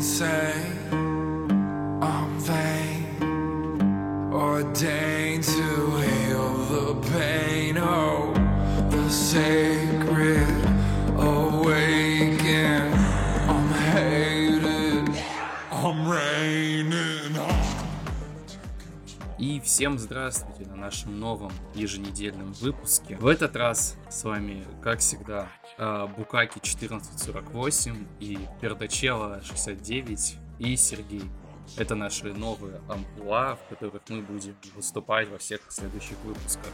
insane. Всем здравствуйте на нашем новом еженедельном выпуске. В этот раз с вами, как всегда, а, Букаки 1448 и Пердачела 69 и Сергей. Это наши новые амплуа, в которых мы будем выступать во всех следующих выпусках.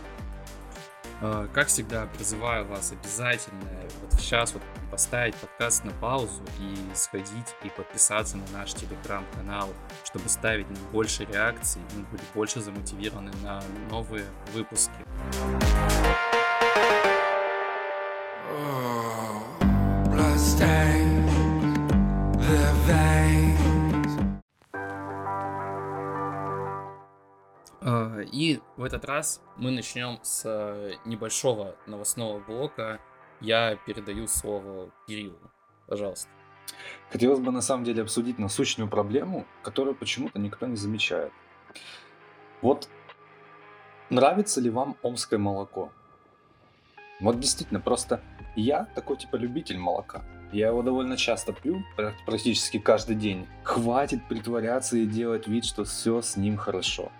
А, Как всегда, призываю вас обязательно вот сейчас вот поставить подкаст на паузу и сходить и подписаться на наш телеграм-канал, чтобы ставить нам больше реакций, мы были больше замотивированы на новые выпуски. Oh, blood stains И в этот раз мы начнем с э, небольшого новостного блока. Я передаю слово Кириллу. Пожалуйста. Хотелось бы на самом деле обсудить насущную проблему, которую почему-то никто не замечает. Вот нравится ли вам омское молоко? Вот действительно, просто я такой типа любитель молока. Я его довольно часто пью, пр- практически каждый день. Хватит притворяться и делать вид, что все с ним хорошо.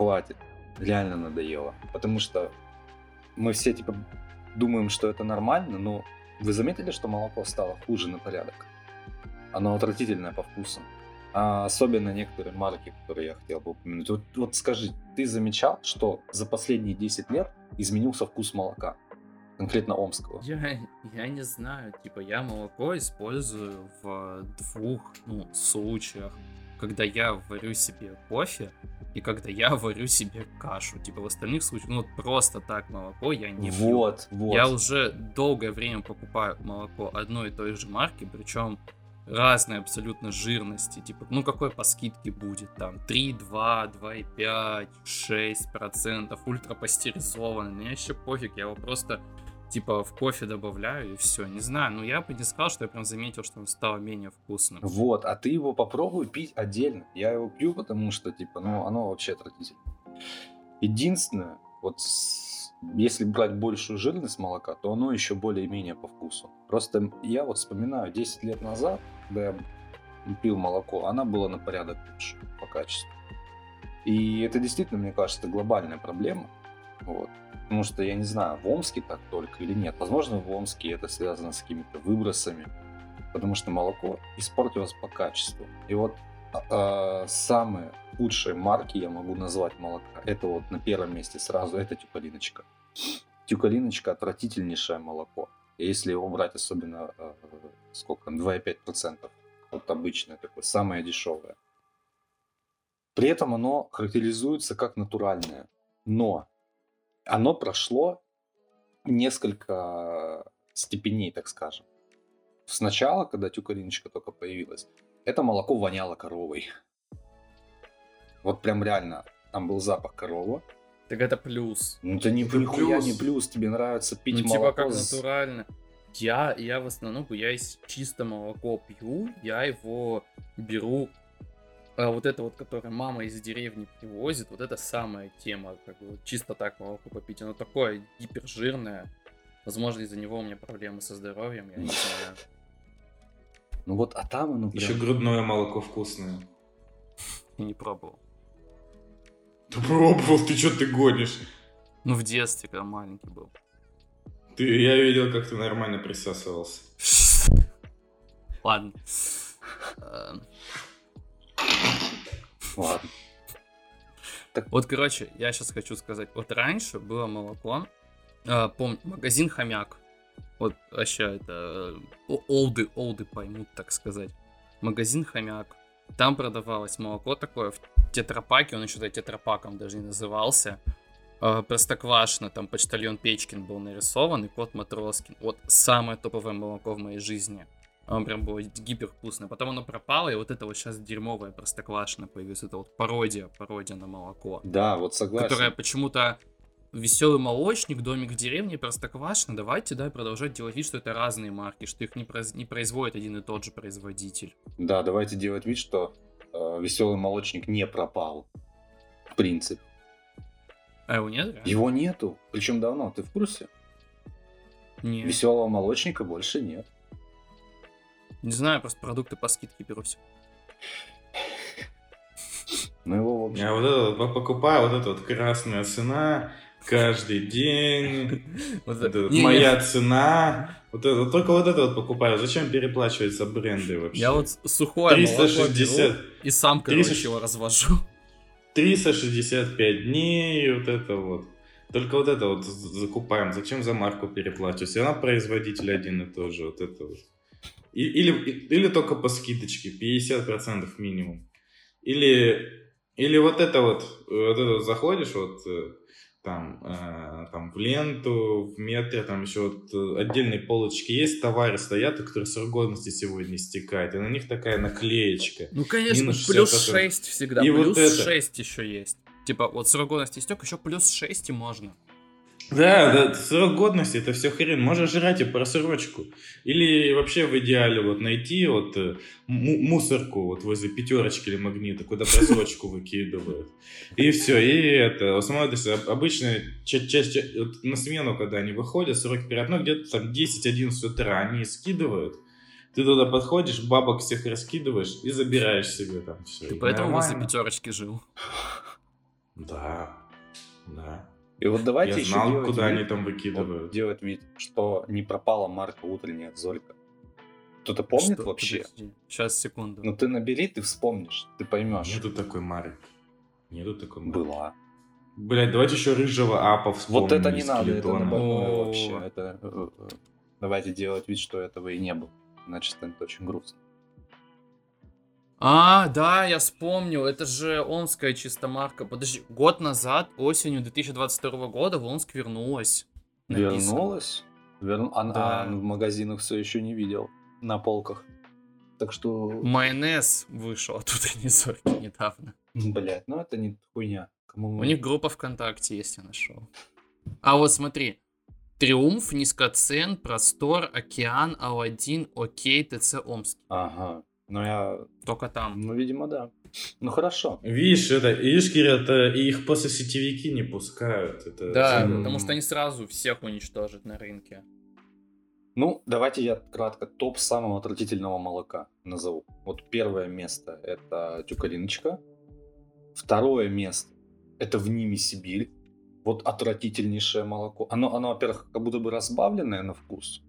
Хватит. Реально надоело. Потому что мы все типа думаем, что это нормально, но вы заметили, что молоко стало хуже на порядок? Оно отвратительное по вкусу. А особенно некоторые марки, которые я хотел бы упомянуть. Вот, вот скажи, ты замечал, что за последние 10 лет изменился вкус молока? Конкретно омского. Я, я не знаю, типа я молоко использую в двух ну, случаях. Когда я варю себе кофе и когда я варю себе кашу. Типа в остальных случаях, ну вот просто так молоко я не пью. вот, вот. Я уже долгое время покупаю молоко одной и той же марки, причем разной абсолютно жирности. Типа, ну какой по скидке будет там? 3, 2, 2,5, 6 процентов, ультрапастеризованный. Мне еще пофиг, я его просто типа в кофе добавляю и все. Не знаю, но я бы не сказал, что я прям заметил, что он стал менее вкусным. Вот, а ты его попробуй пить отдельно. Я его пью, потому что, типа, ну, оно вообще отвратительно. Единственное, вот если брать большую жирность молока, то оно еще более-менее по вкусу. Просто я вот вспоминаю, 10 лет назад, когда я пил молоко, она была на порядок лучше по качеству. И это действительно, мне кажется, глобальная проблема. Вот. Потому что я не знаю, в Омске так только или нет. Возможно, в Омске это связано с какими-то выбросами. Потому что молоко испортилось по качеству. И вот а, самые худшие марки я могу назвать молока. Это вот на первом месте сразу, это тюкалиночка. Тюкалиночка отвратительнейшее молоко. Если его брать особенно, э, сколько там, 2,5%, вот обычное такое, самое дешевое. При этом оно характеризуется как натуральное. Но оно прошло несколько степеней, так скажем. Сначала, когда тюкалиночка только появилась, это молоко воняло коровой. Вот прям реально, там был запах коровы. Так это плюс. Ну это не Это нихуя плюс. не плюс, тебе нравится пить ну, типа молоко. как с- натурально. Я, я в основном, я из чисто молоко пью, я его беру, вот это вот, которое мама из деревни привозит, вот это самая тема, как бы чисто так молоко попить. Оно такое гипержирное. Возможно, из-за него у меня проблемы со здоровьем, я не знаю. Ну вот, а там оно прям... Еще грудное молоко вкусное. Я не пробовал. Ты пробовал, ты что ты гонишь? Ну, в детстве, когда маленький был. Ты, я видел, как ты нормально присасывался. Ладно. Э, Ладно. Вот, короче, я сейчас хочу сказать. Вот раньше было молоко. а, помню, магазин Хомяк. Вот вообще это э, олды, олды поймут, так сказать. Магазин Хомяк. Там продавалось молоко такое в тетрапаке, он еще то тетрапаком даже не назывался. А, Простоквашино, там почтальон Печкин был нарисован, и кот Матроскин. Вот самое топовое молоко в моей жизни. Оно прям было гипервкусное. Потом оно пропало, и вот это вот сейчас дерьмовое Простоквашино появилось. Это вот пародия, пародия на молоко. Да, вот согласен. Которая почему-то Веселый молочник, домик в деревне, простоквашино. Давайте, да, продолжать делать вид, что это разные марки, что их не, произ- не производит один и тот же производитель. Да, давайте делать вид, что веселый молочник не пропал. В принципе. А его нет? реально? Его нету. Причем давно. Ты в курсе? Нет. Веселого молочника больше нет. Не знаю, просто продукты по скидке беру все. Ну его в общем. Я вот это вот покупаю, вот эта вот красная цена, каждый день, Вот это- Не, моя цена. Вот это, только вот это вот покупаю. Зачем переплачивать за бренды вообще? Я вот сухое молоко 360, беру и сам, короче, 360 его развожу. 365 дней, вот это вот. Только вот это вот закупаем. Зачем за марку переплачивать? Все равно производитель один и тот же. Вот это вот. И- или, или только по скидочке, 50% минимум. Или, или вот это вот, вот это вот заходишь вот э, там, э, там в ленту, в метре, там еще вот э, отдельные полочки есть, товары стоят, у которых срок годности сегодня истекает, и на них такая наклеечка. Ну, конечно, Минус плюс 60%. 6 всегда. И вот плюс это. 6 еще есть. Типа, вот срок годности истек, еще плюс 6 и можно. Да, да, срок годности это все хрен. Можешь жрать и просрочку. Или вообще в идеале вот найти вот э, му- мусорку вот возле пятерочки или магнита, куда просрочку выкидывают. И все, и это, смотришь, об- обычно ча- ча- ча- вот на смену, когда они выходят, срок перед, ну где-то там 10-11 утра, они скидывают. Ты туда подходишь, бабок всех раскидываешь и забираешь себе там все. Ты поэтому возле пятерочки жил. Да, да. И вот давайте Я еще знал, делать куда вид- они там вот выкидывают. делать вид, что не пропала марка утренняя Зорька. Кто-то помнит Что? вообще? Подожди. Сейчас, секунду. Ну ты набери, ты вспомнишь, ты поймешь. Нету такой Мары. Нету такой Мары. Была. Блять, давайте еще рыжего апа вспомним. Вот это не надо, это вообще. Это, э, э, давайте делать вид, что этого и не было. Иначе станет очень грустно. А, да, я вспомнил, это же омская чисто марка. Подожди, год назад, осенью 2022 года, в Омск вернулась. Написано. Вернулась? Верну... А, Да. в магазинах все еще не видел. На полках. Так что, Майонез вышел от утренней зорьки недавно. блядь, ну это не хуйня. Кому У них группа ВКонтакте есть, я нашел. А вот смотри. Триумф, низкоцен, простор, океан, Алладин, окей, ТЦ Омск. Ага. Ну я... Только там. Ну, видимо, да. Ну хорошо. Видишь, это, видишь, Кирилл, это и их после сетевики не пускают. Это Да, М. потому что они сразу всех уничтожат на рынке. Ну, давайте я кратко топ самого отвратительного молока назову. Вот первое место это тюкалиночка. Второе место это в Ниме Сибирь. Вот отвратительнейшее молоко. Оно, оно, во-первых, как будто бы разбавленное на вкус.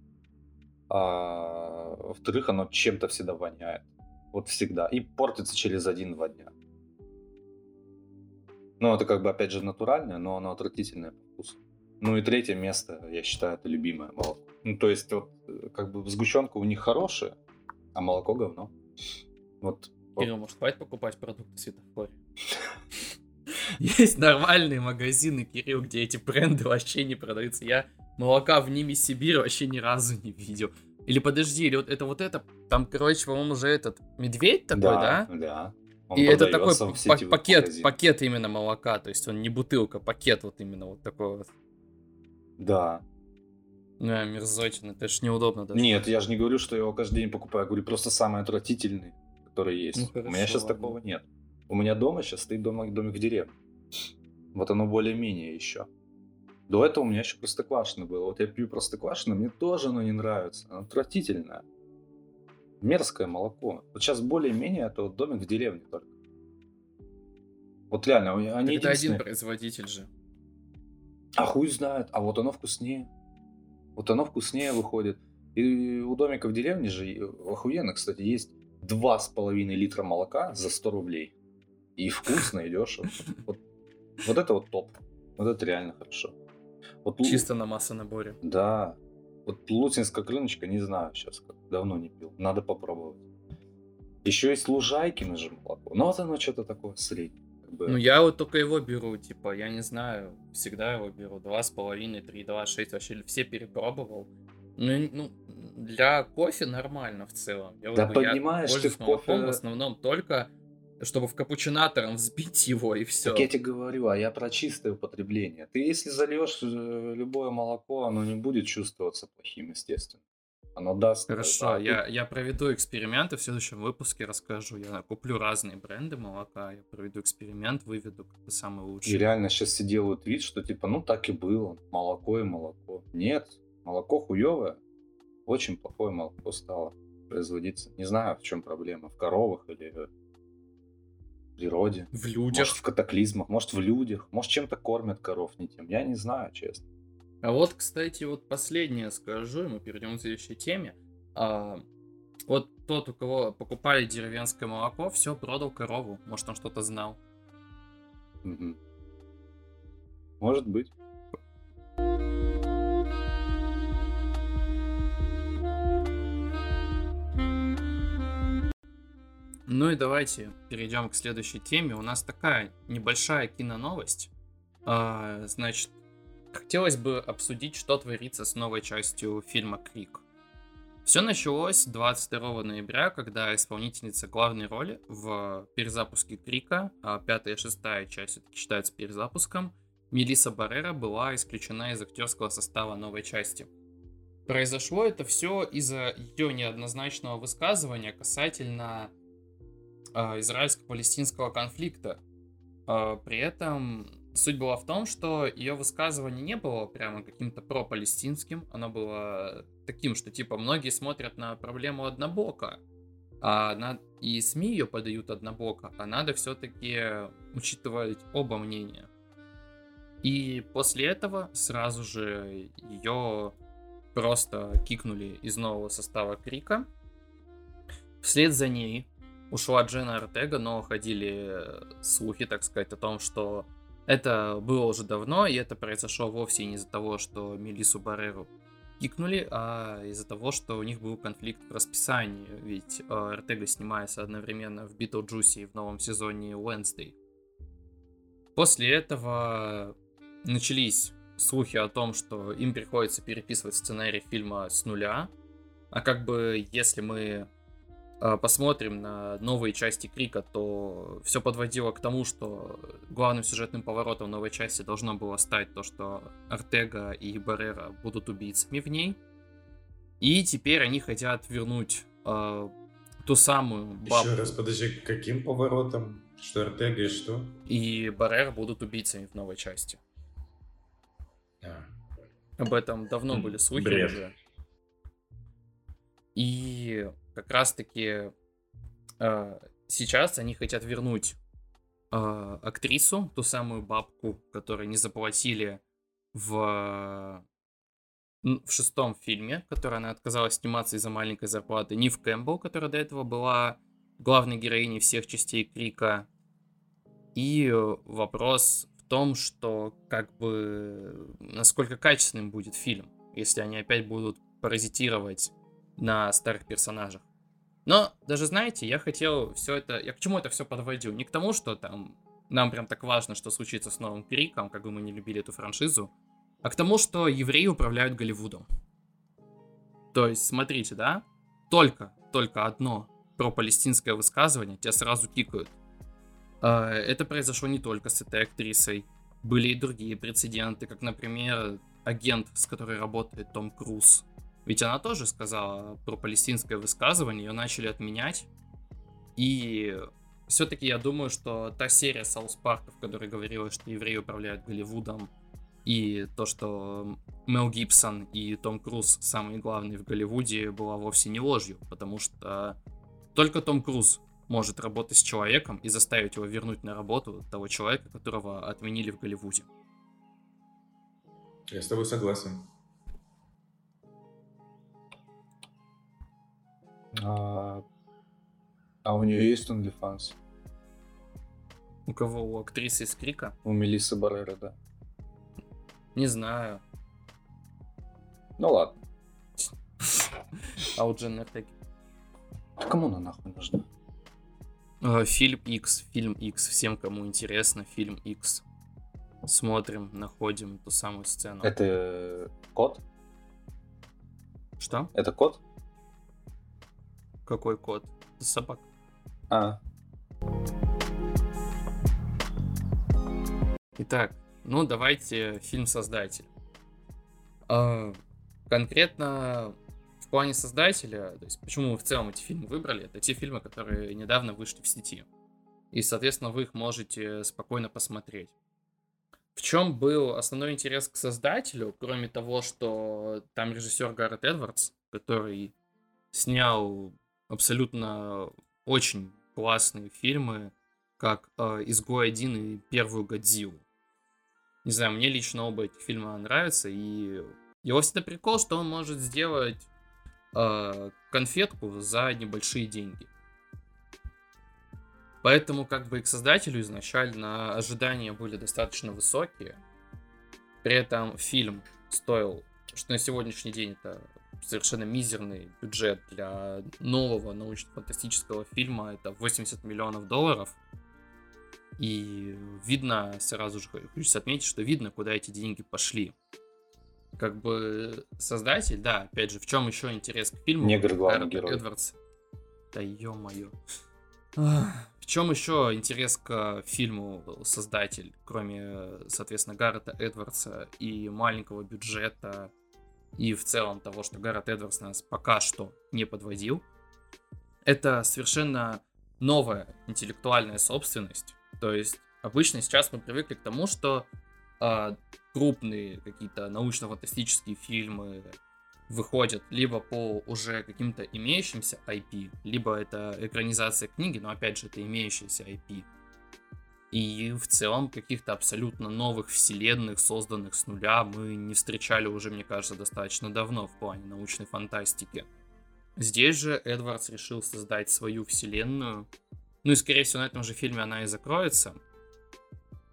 А во-вторых, оно чем-то всегда воняет. Вот всегда. И портится через один-два дня. Ну, это как бы, опять же, натуральное, но оно отвратительное по вкусу. Ну и третье место, я считаю, это любимое молоко. Ну, то есть, вот, э, как бы сгущенка у них хорошая, а молоко говно. Вот. Кирилл, может, хватит покупать продукты светофоре? Есть нормальные магазины, Кирилл, где эти бренды вообще не продаются. Я молока в Ниме Сибирь вообще ни разу не видел. Или подожди, или вот это вот это, там, короче, по-моему, уже этот медведь такой, да? Да. Он И это такой пакет, магазинах. пакет именно молока, то есть он не бутылка, пакет вот именно вот такой вот. Да. Да, мерзотина, это ж неудобно даже. Нет, я же не говорю, что я его каждый день покупаю. Я говорю, просто самый отвратительный, который есть. Ну, У меня хорошо, сейчас ладно. такого нет. У меня дома сейчас стоит домик, домик в деревне. Вот оно более-менее еще. До этого у меня еще простоквашино было. Вот я пью простоквашино, мне тоже оно не нравится. Оно отвратительное. Мерзкое молоко. Вот сейчас более-менее это вот домик в деревне только. Вот реально, они это один производитель же. а хуй знает, а вот оно вкуснее. Вот оно вкуснее выходит. И у домика в деревне же охуенно, кстати, есть два с половиной литра молока за 100 рублей. И вкусно, и дешево. Вот, вот это вот топ. Вот это реально хорошо. Вот Чисто на массонаборе. Да. Вот лутинская крыночка, не знаю сейчас, как давно не пил. Надо попробовать. Еще есть лужайкино же молоко. Но вот оно что-то такое среднее. как бы. Ну, я вот только его беру, типа, я не знаю, всегда его беру. Два с половиной, три, два, шесть, вообще все перепробовал. Ну, ну, для кофе нормально в целом. Я, Да я понимаешь, ты в кофе- в основном только чтобы в капучинатором взбить его и все. Так я тебе говорю, а я про чистое употребление. Ты если зальешь э, любое молоко, оно не будет чувствоваться плохим, естественно. Оно даст... Хорошо, да, я, я проведу эксперименты в следующем выпуске, расскажу. Я куплю разные бренды молока, я проведу эксперимент, выведу какой самый И лучший. реально сейчас все делают вид, что типа, ну так и было. Молоко и молоко. Нет, молоко хуевое. Очень плохое молоко стало производиться. Не знаю, в чем проблема. В коровах или природе. В людях. Может, в катаклизмах, может, в людях. Может, чем-то кормят коров не тем. Я не знаю, честно. А вот, кстати, вот последнее скажу, и мы перейдем к следующей теме. А, вот тот, у кого покупали деревенское молоко, все, продал корову. Может, он что-то знал. Мгм. Может быть. Ну и давайте перейдем к следующей теме. У нас такая небольшая киноновость. А, значит, хотелось бы обсудить, что творится с новой частью фильма «Крик». Все началось 22 ноября, когда исполнительница главной роли в перезапуске Крика, а пятая и шестая часть все-таки считаются перезапуском, Мелисса Баррера была исключена из актерского состава новой части. Произошло это все из-за ее неоднозначного высказывания касательно израильско-палестинского конфликта. А, При этом суть была в том, что ее высказывание не было прямо каким-то пропалестинским, оно было таким, что типа многие смотрят на проблему однобоко, а на... и СМИ ее подают однобоко, а надо все-таки учитывать оба мнения. И после этого сразу же ее просто кикнули из нового состава Крика. Вслед за ней ушла Дженна Ортега, но ходили слухи, так сказать, о том, что это было уже давно, и это произошло вовсе не из-за того, что Мелиссу Барреру кикнули, а из-за того, что у них был конфликт в расписании, ведь э, Ортега снимается одновременно в Битлджусе и в новом сезоне Wednesday. После этого начались слухи о том, что им приходится переписывать сценарий фильма с нуля, а как бы если мы э, посмотрим на новые части Крика, то все подводило к тому, что главным сюжетным поворотом новой части должно было стать то, что Артега и Баррера будут убийцами в ней. И теперь они хотят вернуть э, ту самую бабу Еще раз, подожди, каким поворотом? Что Артега и что? и Баррера будут убийцами в новой части. А, Об этом давно были слухи Бред. уже. И как раз-таки э, сейчас они хотят вернуть э, актрису, ту самую бабку, которой не заплатили в, в шестом фильме, которой она отказалась сниматься из-за маленькой зарплаты, Нив Кэмпбелл, которая до этого была главной героиней всех частей Крика. И э, вопрос в том, что как бы насколько качественным будет фильм, если они опять будут паразитировать на старых персонажах. Но даже знаете, я хотел все это, я к чему это все подводил? Не к тому, что там нам прям так важно, что случится с новым Криком, как бы мы не любили эту франшизу, а к тому, что евреи управляют Голливудом. То есть, смотрите, да, только, только одно про-палестинское высказывание тебя сразу кикают. А, Это произошло не только с этой актрисой. Были и другие прецеденты, как, например, агент, с которой работает Том Круз. Ведь она тоже сказала про палестинское высказывание, ее начали отменять. И все-таки я думаю, что та серия Саус Парка, в которой говорилось, что евреи управляют Голливудом, и то, что Мел Гибсон и Том Круз самые главные в Голливуде, была вовсе не ложью, потому что только Том Круз может работать с человеком и заставить его вернуть на работу того человека, которого отменили в Голливуде. Я с тобой согласен. А, а у нее есть OnlyFans? У кого? У актрисы из Крика? У Мелиссы Баррера, да. Не знаю. Ну ладно. А у Джен Артеги? А Кому она нахуй нужна? Э, Фильм X, фильм X. Всем, кому интересно, фильм X. Смотрим, находим ту самую сцену. Это кот? Что? Это кот? Какой код? Собак. А. Итак, ну давайте фильм «Создатель». А, конкретно в плане создателя, то есть почему мы в целом эти фильмы выбрали, это те фильмы, которые недавно вышли в сети. И, соответственно, вы их можете спокойно посмотреть. В чем был основной интерес к создателю, кроме того, что там режиссер Гаррет Эдвардс, который снял абсолютно очень классные фильмы, как э, «Изгой один» и «Первую Годзиллу». Не знаю, мне лично оба этих фильма нравятся, и его всегда прикол, что он может сделать э, конфетку за небольшие деньги. Поэтому как бы и к создателю изначально ожидания были достаточно высокие. При этом фильм стоил, что на сегодняшний день это совершенно мизерный бюджет для нового научно-фантастического фильма. Это 80 миллионов долларов. И видно, сразу же хочется отметить, что видно, куда эти деньги пошли. Как бы создатель, да, опять же, в чем еще интерес к фильму? Негр главный герой. Эдвардс. Да ё-моё. В чем еще интерес к фильму создатель, кроме, соответственно, Гаррета Эдвардса и маленького бюджета, и в целом того, что Гаррет Эдвардс нас пока что не подводил? Это совершенно новая интеллектуальная собственность. То есть обычно сейчас мы привыкли к тому, что а, крупные какие-то научно-фантастические фильмы выходят либо по уже каким-то имеющимся IP, либо это экранизация книги, но опять же это имеющаяся IP. И в целом каких-то абсолютно новых вселенных, созданных с нуля, мы не встречали уже, мне кажется, достаточно давно в плане научной фантастики. Здесь же Эдвардс решил создать свою вселенную. Ну и, скорее всего, на этом же фильме она и закроется.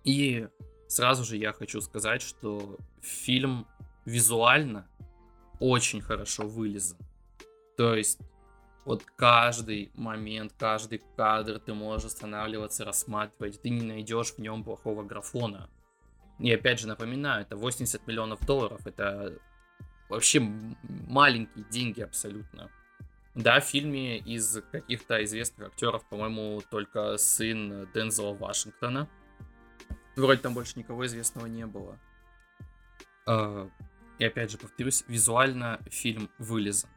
И сразу же я хочу сказать, что фильм визуально очень хорошо вылезан. То есть вот каждый момент, каждый кадр ты можешь останавливаться, рассматривать. Ты не найдешь в нем плохого графона. И опять же напоминаю, это 80 миллионов долларов. Это вообще маленькие деньги абсолютно. Да, в фильме из каких-то известных актеров, по-моему, только сын Дензела Вашингтона. Вроде там больше никого известного не было. А, И опять же, повторюсь, визуально фильм вылезан.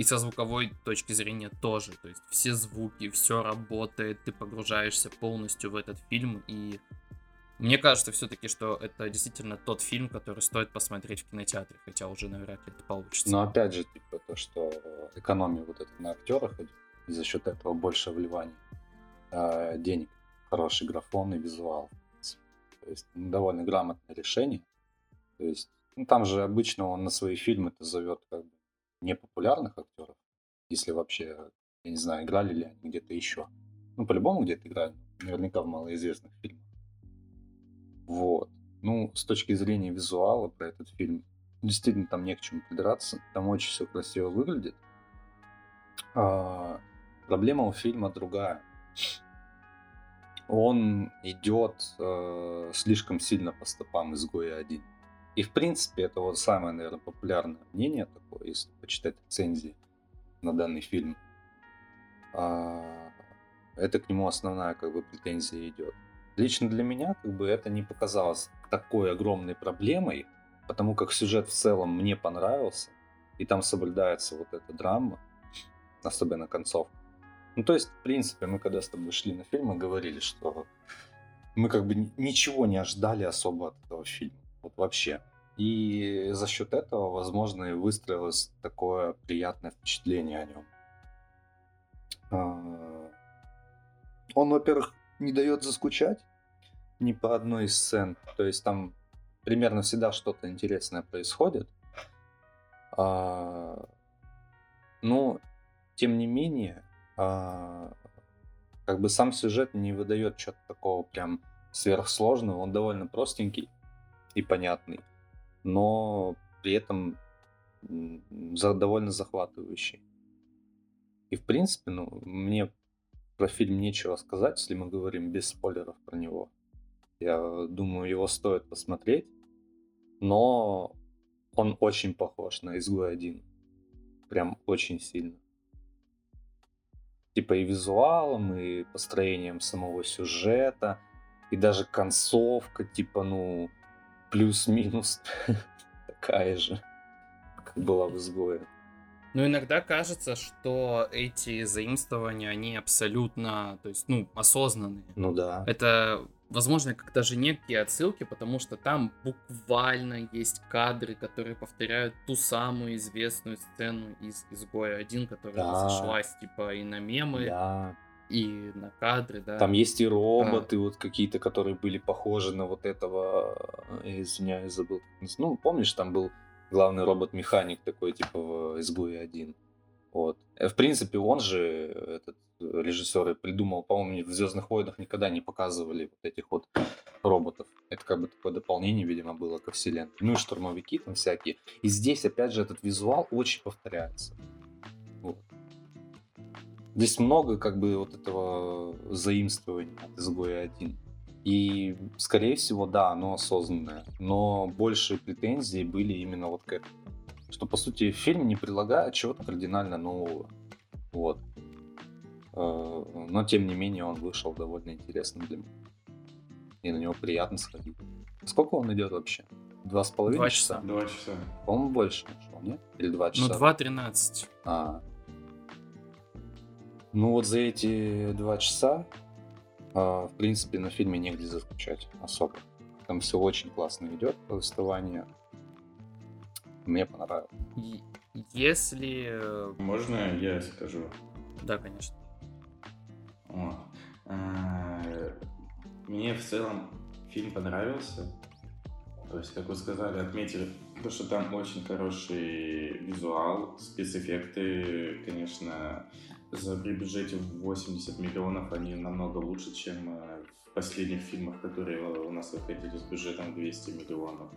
И со звуковой точки зрения тоже. То есть все звуки, все работает, ты погружаешься полностью в этот фильм. И мне кажется все-таки, что это действительно тот фильм, который стоит посмотреть в кинотеатре. Хотя уже ли это получится. Но опять же, типа, то, что экономия вот это на актерах и за счет этого больше вливаний э, денег, хороший графон и визуал. То есть ну, довольно грамотное решение. То есть, ну, там же обычно он на свои фильмы-то зовет как бы непопулярных актеров, если вообще, я не знаю, играли ли они где-то еще. Ну, по-любому где-то играли, наверняка в малоизвестных фильмах. Вот. Ну, с точки зрения визуала про этот фильм, действительно там не к чему придраться. Там очень все красиво выглядит. А, проблема у фильма другая. Он идет э, слишком сильно по стопам изгоя 1. И в принципе это вот самое, наверное, популярное мнение такое, если почитать рецензии на данный фильм. А, это к нему основная как бы претензия идет. Лично для меня как бы это не показалось такой огромной проблемой, потому как сюжет в целом мне понравился, и там соблюдается вот эта драма, особенно концовка. Ну, то есть, в принципе, мы когда с тобой шли на фильм, мы говорили, что мы как бы ни- ничего не ожидали особо от этого фильма. Вот вообще. И за счет этого, возможно, и выстроилось такое приятное впечатление о нем. А, Он, во-первых, не дает заскучать ни по одной из сцен. То есть там примерно всегда что-то интересное происходит. А, Но, тем не менее, а, как бы сам сюжет не выдает чего-то такого прям сверхсложного. Он довольно простенький и понятный, но при этом довольно захватывающий. И в принципе, ну, мне про фильм нечего сказать, если мы говорим без спойлеров про него. Я думаю, его стоит посмотреть, но он очень похож на «Изгой один». Прям очень сильно. Типа и визуалом, и построением самого сюжета, И даже концовка, типа, ну, плюс-минус такая же, как была в изгое. Но иногда кажется, что эти заимствования, они абсолютно, то есть, ну, осознанные. Ну да. Это, возможно, как даже некие отсылки, потому что там буквально есть кадры, которые повторяют ту самую известную сцену из «Изгоя 1», которая Да. сошлась, типа, и на мемы, Да. И на кадры, да. Там есть и роботы, вот какие-то, которые были похожи на вот этого, э, извиняюсь, забыл. Ну, помнишь, там был главный робот-механик такой, типа в изгое 1. Вот. Э, В принципе, он же, этот э, режиссер, и придумал, по-моему, в Звездных войнах никогда не показывали вот этих вот роботов. Это как бы такое дополнение, видимо, было ко вселенной. Ну и штурмовики там всякие. И здесь, опять же, этот визуал очень повторяется. Здесь много как бы вот этого заимствования от изгоя 1. И, скорее всего, да, оно осознанное. Но больше претензий были именно вот к этому. Что, по сути, фильм не предлагает чего-то кардинально нового. Вот. Э, Но, тем не менее, он вышел довольно интересным для меня. И на него приятно сходить. Сколько он идет вообще? Два с половиной Два часа? часа. Два часа. По-моему, больше нашел, нет? Или два Ну, часа? 2.13. А. Ну вот за эти два часа, а, в принципе, на фильме негде заскучать особо. Там все очень классно идет, повествование. Мне понравилось. Если... э, Можно я скажу? Да, конечно. О, а, Мне в целом фильм понравился. То есть, как вы сказали, отметили, то, что там очень хороший визуал, спецэффекты, конечно, за при бюджете в 80 миллионов они намного лучше, чем э, в последних фильмах, которые у нас выходили с бюджетом 200 миллионов.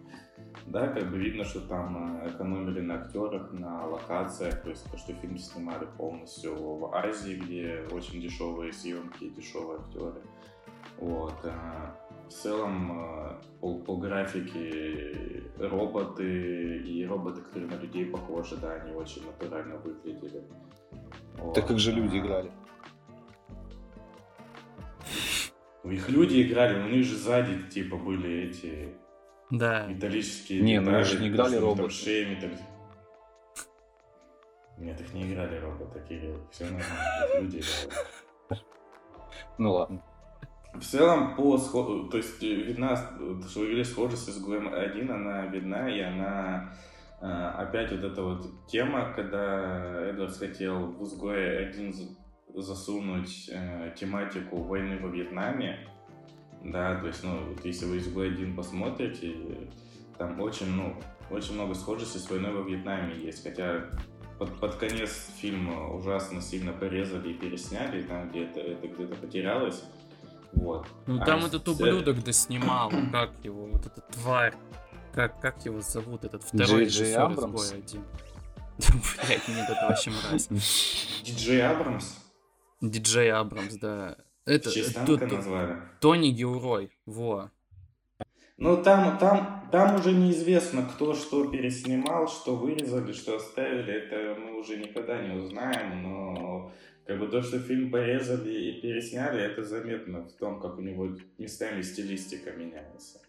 Да, как бы видно, что там э, экономили на актерах, на локациях, то есть то, что фильм снимали полностью в Азии, где очень дешевые съемки, дешевые актеры. Вот. э, В целом, э, по, по графике роботы и роботы, которые на людей похожи, да, они очень натурально выглядели. Вот. Так как же люди играли? У них люди играли, но у них же сзади типа были эти Да. металлические Не, ну детали, же не играли роботы. шея металли- Нет, их не играли роботы, Кирилл. Все нормально, их люди играли. Ну ладно. В целом, по схо- то есть э, видна, э, что вы говорили, схожесть с изгоем 1, она видна, и она опять вот эта вот тема, когда Эдвардс хотел в изгое 1 за- засунуть э, тематику войны во Вьетнаме, да, то есть, ну, вот если вы изгой 1 посмотрите, там очень, ну, очень много схожести с войной во Вьетнаме есть, хотя под, под конец фильма ужасно сильно порезали и пересняли, там где-то это где-то потерялось. Вот. Ну А там этот ублюдок доснимал, как его, вот эта тварь. Как, как его зовут, этот второй Джей Джей Абрамс? Блять, нет, это вообще мразь. Диджей Абрамс? Диджей Абрамс, да. Это тут- танка назвали. Тони Гилрой, во. Ну, там, там, там уже неизвестно, кто что переснимал, что вырезали, что оставили. Это мы уже никогда не узнаем, но как бы то, что фильм порезали и пересняли, это заметно в том, как у него местами стилистика меняется.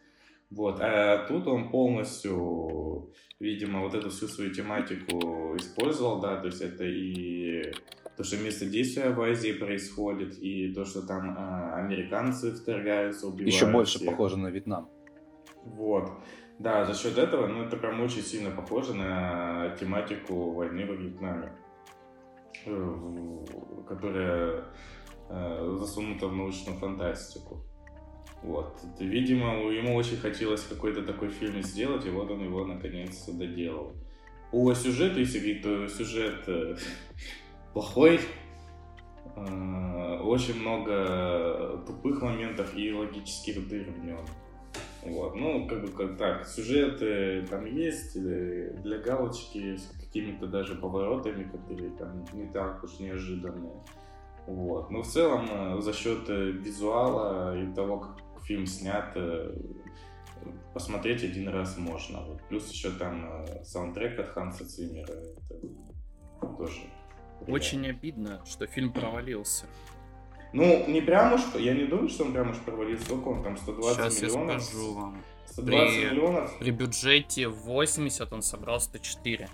Вот, а тут он полностью, видимо, вот эту всю свою тематику использовал, да, то есть это и то, что место действия в Азии происходит, и то, что там а, американцы вторгаются, убивают Еще больше всех. похоже на Вьетнам. Вот. Да, за счет этого, ну, это прям очень сильно похоже на тематику войны во Вьетнаме, э, которая э, засунута в научную фантастику. Вот. Видимо, ему очень хотелось какой-то такой фильм сделать, и вот он его наконец доделал. По сюжету, если говорить, сюжет э, плохой, Э, очень много тупых моментов и логических дыр в нем. Вот. Ну, как бы как так, сюжеты там есть э, для галочки с какими-то даже поворотами, которые там не так уж неожиданные. Вот. Но в целом за счет визуала и того, как фильм снят, э, посмотреть один раз можно. Вот. Плюс еще там э, саундтрек от Ханса Циммера. Это тоже приятно. Очень обидно, что фильм провалился. Ну, не прям уж, я не думаю, что он прям уж провалился. Сколько он там, 120 Сейчас я миллионов? скажу вам. 120 При- миллионов? При бюджете 80 он собрал 104.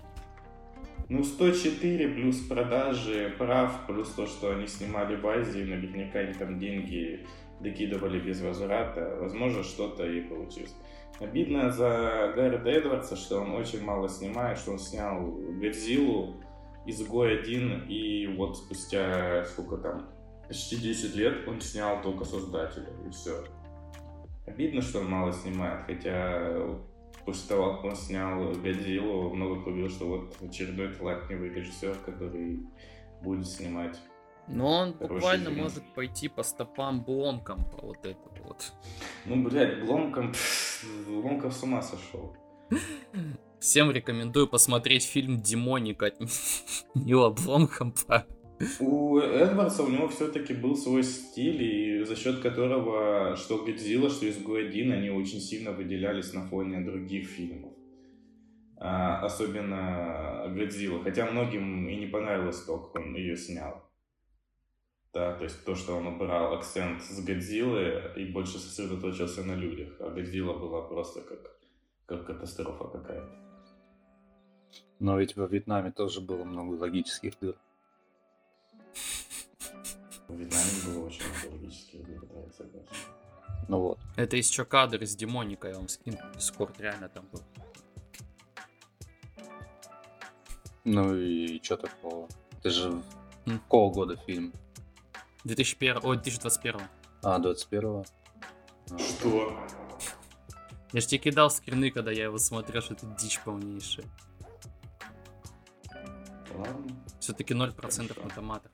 Ну, 104 плюс продажи прав, плюс то, что они снимали в Азии, наверняка они там деньги докидывали без возврата. Возможно, что-то и получилось. Обидно за Гаррида Эдвардса, что он очень мало снимает, что он снял Годзиллу, Изгой один, и вот спустя сколько там, почти 10 лет он снял только Создателя, и все. Обидно, что он мало снимает, хотя после того, как он снял Годзиллу, много говорил, что вот очередной талантливый режиссер, который будет снимать. Но он Хороший буквально фильм. может пойти по стопам Бломкомпа, вот это вот. Ну, блядь, Бломком, Бломком с ума сошел. Всем рекомендую посмотреть фильм «Демоник» от Нила Бломкомпа. У Эдвардса у него все-таки был свой стиль, и за счет которого что Годзилла, что Изгой один, они очень сильно выделялись на фоне других фильмов. А, особенно Годзилла. Хотя многим и не понравилось то, как он ее снял. Да, то есть то, что он убрал акцент с Годзиллы и больше сосредоточился на людях. А Годзилла была просто как, как катастрофа какая-то. Но ведь во Вьетнаме тоже было много логических дыр. В Вьетнаме было очень много логических дыр, да, я согласен. Ну вот. Это еще кадр из Демоника, я вам скину. Дискорд реально там был. Ну и что такого? Это же какого года фильм? 2001, ой, 2021. А, 21-го? А, Что? Я же тебе кидал скрины, когда я его смотрел, что это дичь полнейшая. Ладно. Все-таки 0% Хорошо. на томатах.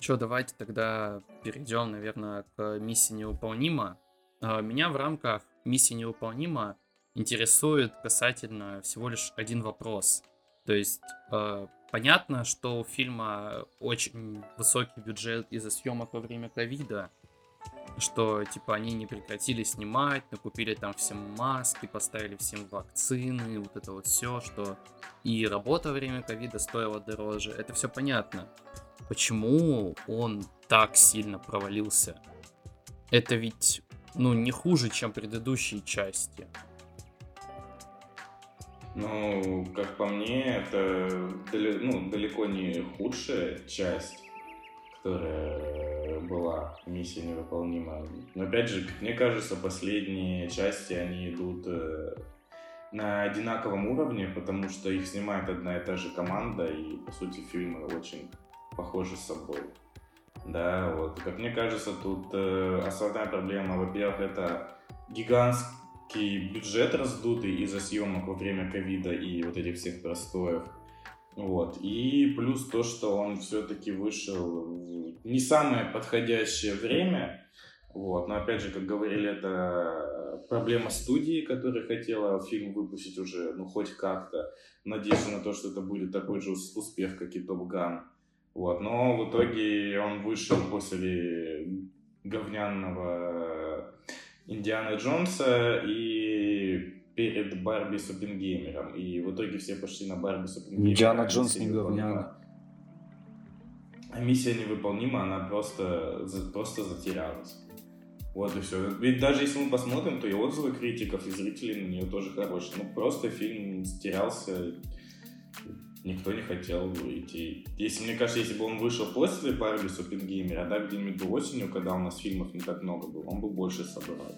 Че, давайте тогда перейдем, наверное, к миссии невыполнима. А, Меня в рамках миссии невыполнима интересует касательно всего лишь один вопрос. То есть э, понятно, что у фильма очень высокий бюджет из-за съемок во время ковида, что типа они не прекратили снимать, накупили там всем маски, поставили всем вакцины, вот это вот все, что и работа во время ковида стоила дороже. Это все понятно. Почему он так сильно провалился? Это ведь, ну, не хуже, чем предыдущие части. Ну, как по мне, это ну, далеко не худшая часть, которая была миссия невыполнима. Но опять же, как мне кажется, последние части, они идут э, на одинаковом уровне, потому что их снимает одна и та же команда, и, по сути, фильмы очень похожи с собой. Да, вот. Как мне кажется, тут э, основная проблема, во-первых, это гигантский бюджет раздутый из-за съемок во время ковида и вот этих всех простоев. Вот. И плюс то, что он все-таки вышел в не самое подходящее время. Вот. Но опять же, как говорили, это проблема студии, которая хотела фильм выпустить уже, ну, хоть как-то. Надеюсь на то, что это будет такой же ус- успех, как и Топ Ган. Вот. Но в итоге он вышел после говнянного Индиана Джонса и перед Барби с Оппенгеймером. И в итоге все пошли на Барби с Оппенгеймером. Индиана Джонс не говняна. А миссия невыполнима, она просто, просто затерялась. Вот и все. Ведь даже если мы посмотрим, то и отзывы критиков, и зрителей на нее тоже хорошие. Ну, просто фильм затерялся, никто не хотел идти. Если, мне кажется, если бы он вышел после Барби с Оппенгеймера, да, где-нибудь осенью, когда у нас фильмов не так много было, он бы больше собрал.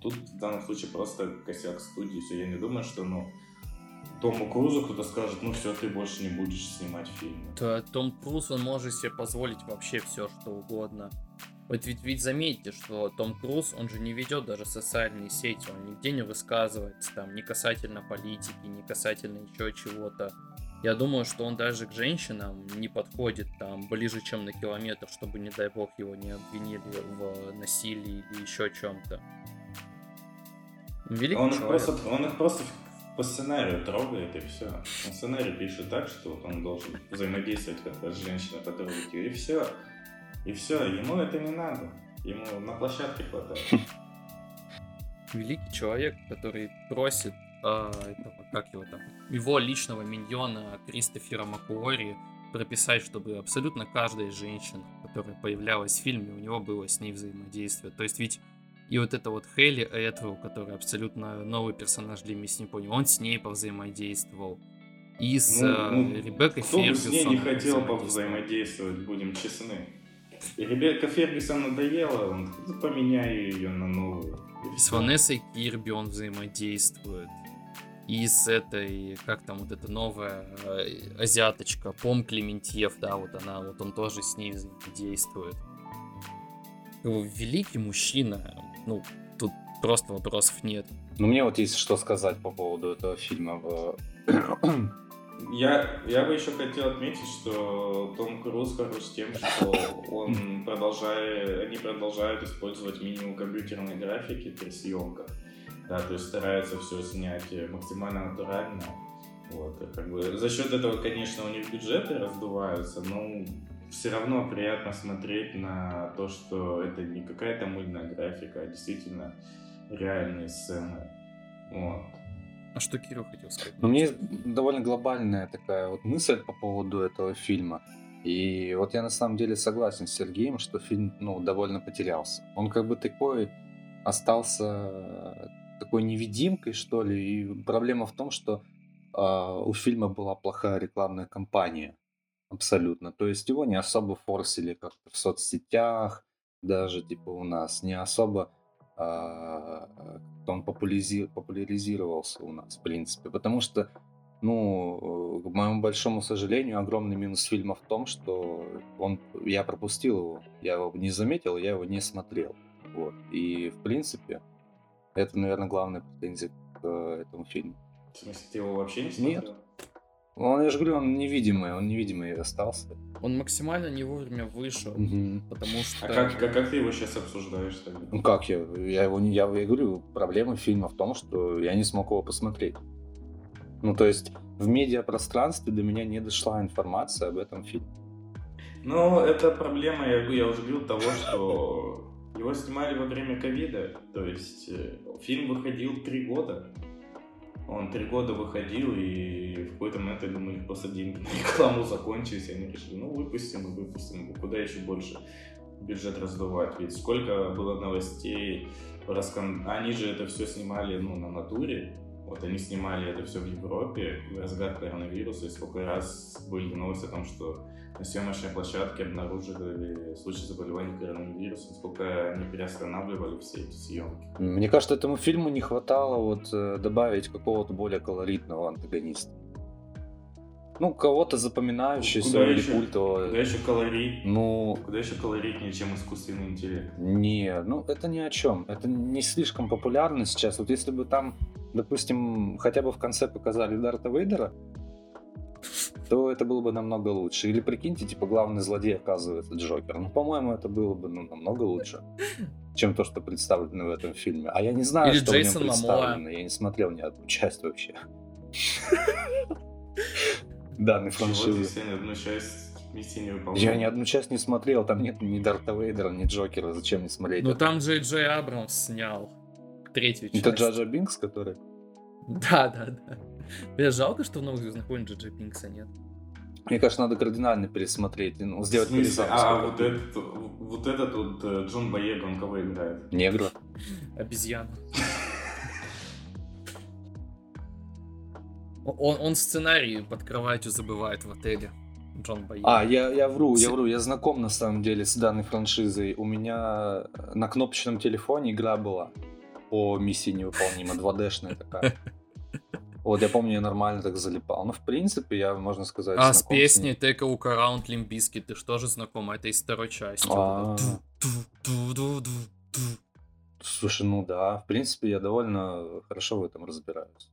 Тут в данном случае просто косяк студии. Все, я не думаю, что, ну, Тому Крузу кто-то скажет, ну все, ты больше не будешь снимать фильмы. То Том Круз, он может себе позволить вообще все, что угодно. Вот ведь, ведь заметьте, что Том Круз, он же не ведет даже социальные сети, он нигде не высказывается, там, не касательно политики, не касательно еще чего-то. Я думаю, что он даже к женщинам не подходит там ближе, чем на километр, чтобы, не дай бог, его не обвинили в насилии или еще чем-то. Великий Он их, человек. просто, он их просто по сценарию трогает и все. Он сценарий пишет так, что вот он должен взаимодействовать как с женщиной, потрогать ее, и все. И все, ему это не надо. Ему на площадке хватает. великий человек, который просит э, этого, как его там, его личного миньона Кристофера Макуори прописать, чтобы абсолютно каждая женщина, которая появлялась в фильме, у него было с ней взаимодействие. То есть ведь и вот это вот Хейли Этвелл, который абсолютно новый персонаж для Мисс Японии, он с ней повзаимодействовал. И с Ну, э, ну, Ребеккой Кто бы Фергюсон. с ней не хотел повзаимодействовать, будем честны. И Ребекка Фергюсон надоела, он поменяю ее на новую. С. Ванессой Кирби он взаимодействует. И с этой, как там вот эта новая э, азиаточка, Пом Клементьев, да, вот она, вот он тоже с ней взаимодействует. Ну, Великий мужчина, ну, тут просто вопросов нет. Ну, мне вот есть что сказать по поводу этого фильма. Я, я бы еще хотел отметить, что Том Круз хорош тем, что он продолжает, они продолжают использовать минимум компьютерной графики при съемках. Да, то есть стараются все снять максимально натурально. Вот, как бы за счет этого, конечно, у них бюджеты раздуваются, но все равно приятно смотреть на то, что это не какая-то мыльная графика, а действительно реальные сцены. Вот. А что Кирилл хотел сказать? Но мне довольно глобальная такая вот мысль по поводу этого фильма. И вот я на самом деле согласен с Сергеем, что фильм ну, довольно потерялся. Он как бы такой остался такой невидимкой, что ли. И проблема в том, что а, у фильма была плохая рекламная кампания. Абсолютно. То есть его не особо форсили как-то в соцсетях, даже типа у нас, не особо как-то он популяризи- популяризировался у нас, в принципе. Потому что, ну, к моему большому сожалению, огромный минус фильма в том, что он, я пропустил его, я его не заметил, я его не смотрел. Вот. И, в принципе, это, наверное, главная претензия к э, этому фильму. В смысле, ты его вообще не Нет. Он, я же говорю, он невидимый, он невидимый остался. Он максимально не вовремя вышел, Мгм. потому что... А как, как, как ты его сейчас обсуждаешь тогда? Ну как я? Я его не, я, я говорю, проблема фильма в том, что я не смог его посмотреть. Ну, то есть в медиапространстве до меня не дошла информация об этом фильме. Ну, это проблема, я, я уже говорил, того, что его снимали во время ковида. То есть э, фильм выходил три года. Он три года выходил, и в какой-то момент, я думаю, у них просто деньги на рекламу закончились, и они решили, ну, выпустим и выпустим. Куда еще больше бюджет раздувать? Ведь сколько было новостей, раскон- они же это все снимали, ну, на натуре. Вот они снимали это все в Европе в разгар коронавируса, и сколько раз были новости о том, что на съемочной площадке обнаружили случай заболевания коронавирусом, сколько они переостанавливали все эти съемки. Мне кажется, этому фильму не хватало вот э, добавить какого-то более колоритного антагониста. Ну, кого-то запоминающегося Куда или еще? культового. Куда еще колорит? Ну, Куда еще колоритнее, чем искусственный интеллект? Не, ну это ни о чем. Это не слишком популярно сейчас. Вот если бы там, допустим, хотя бы в конце показали Дарта Вейдера, то это было бы намного лучше. Или прикиньте, типа, главный злодей оказывается Джокер. Ну, по-моему, это было бы ну, намного лучше, чем то, что представлено в этом фильме. А я не знаю, Или что Джейсон в нем представлено. Я не смотрел ни одну часть вообще. Ты франшизы. не? Я ни одну часть не смотрел, там нет ни Дарта Вейдера, ни Джокера. Зачем мне смотреть? Ну там Джей Джей Абрамс снял третью часть. Это Джаджа Бинкс, который... Да, да, да. Бля, жалко, что в новых Звездных войнах Джей Пинкса нет. Мне кажется, надо кардинально пересмотреть, ну, сделать смысле? перезапуск. А, вот этот, вот этот вот э, Джон Боега, он кого играет? Негра. Обезьяна. Он, он сценарий под кроватью забывает в отеле. Джон Боега. А, я, я вру, я вру, я знаком на самом деле с данной франшизой. У меня на кнопочном телефоне игра была по миссии невыполнима, 2D-шная такая. Вот, я помню, я нормально так залипал. Ну, в принципе, я, можно сказать, А с песней Take a Look Around Limp ты что же знакома? Это из второй части. А. Слушай, ну да, в принципе, я довольно хорошо в этом разбираюсь.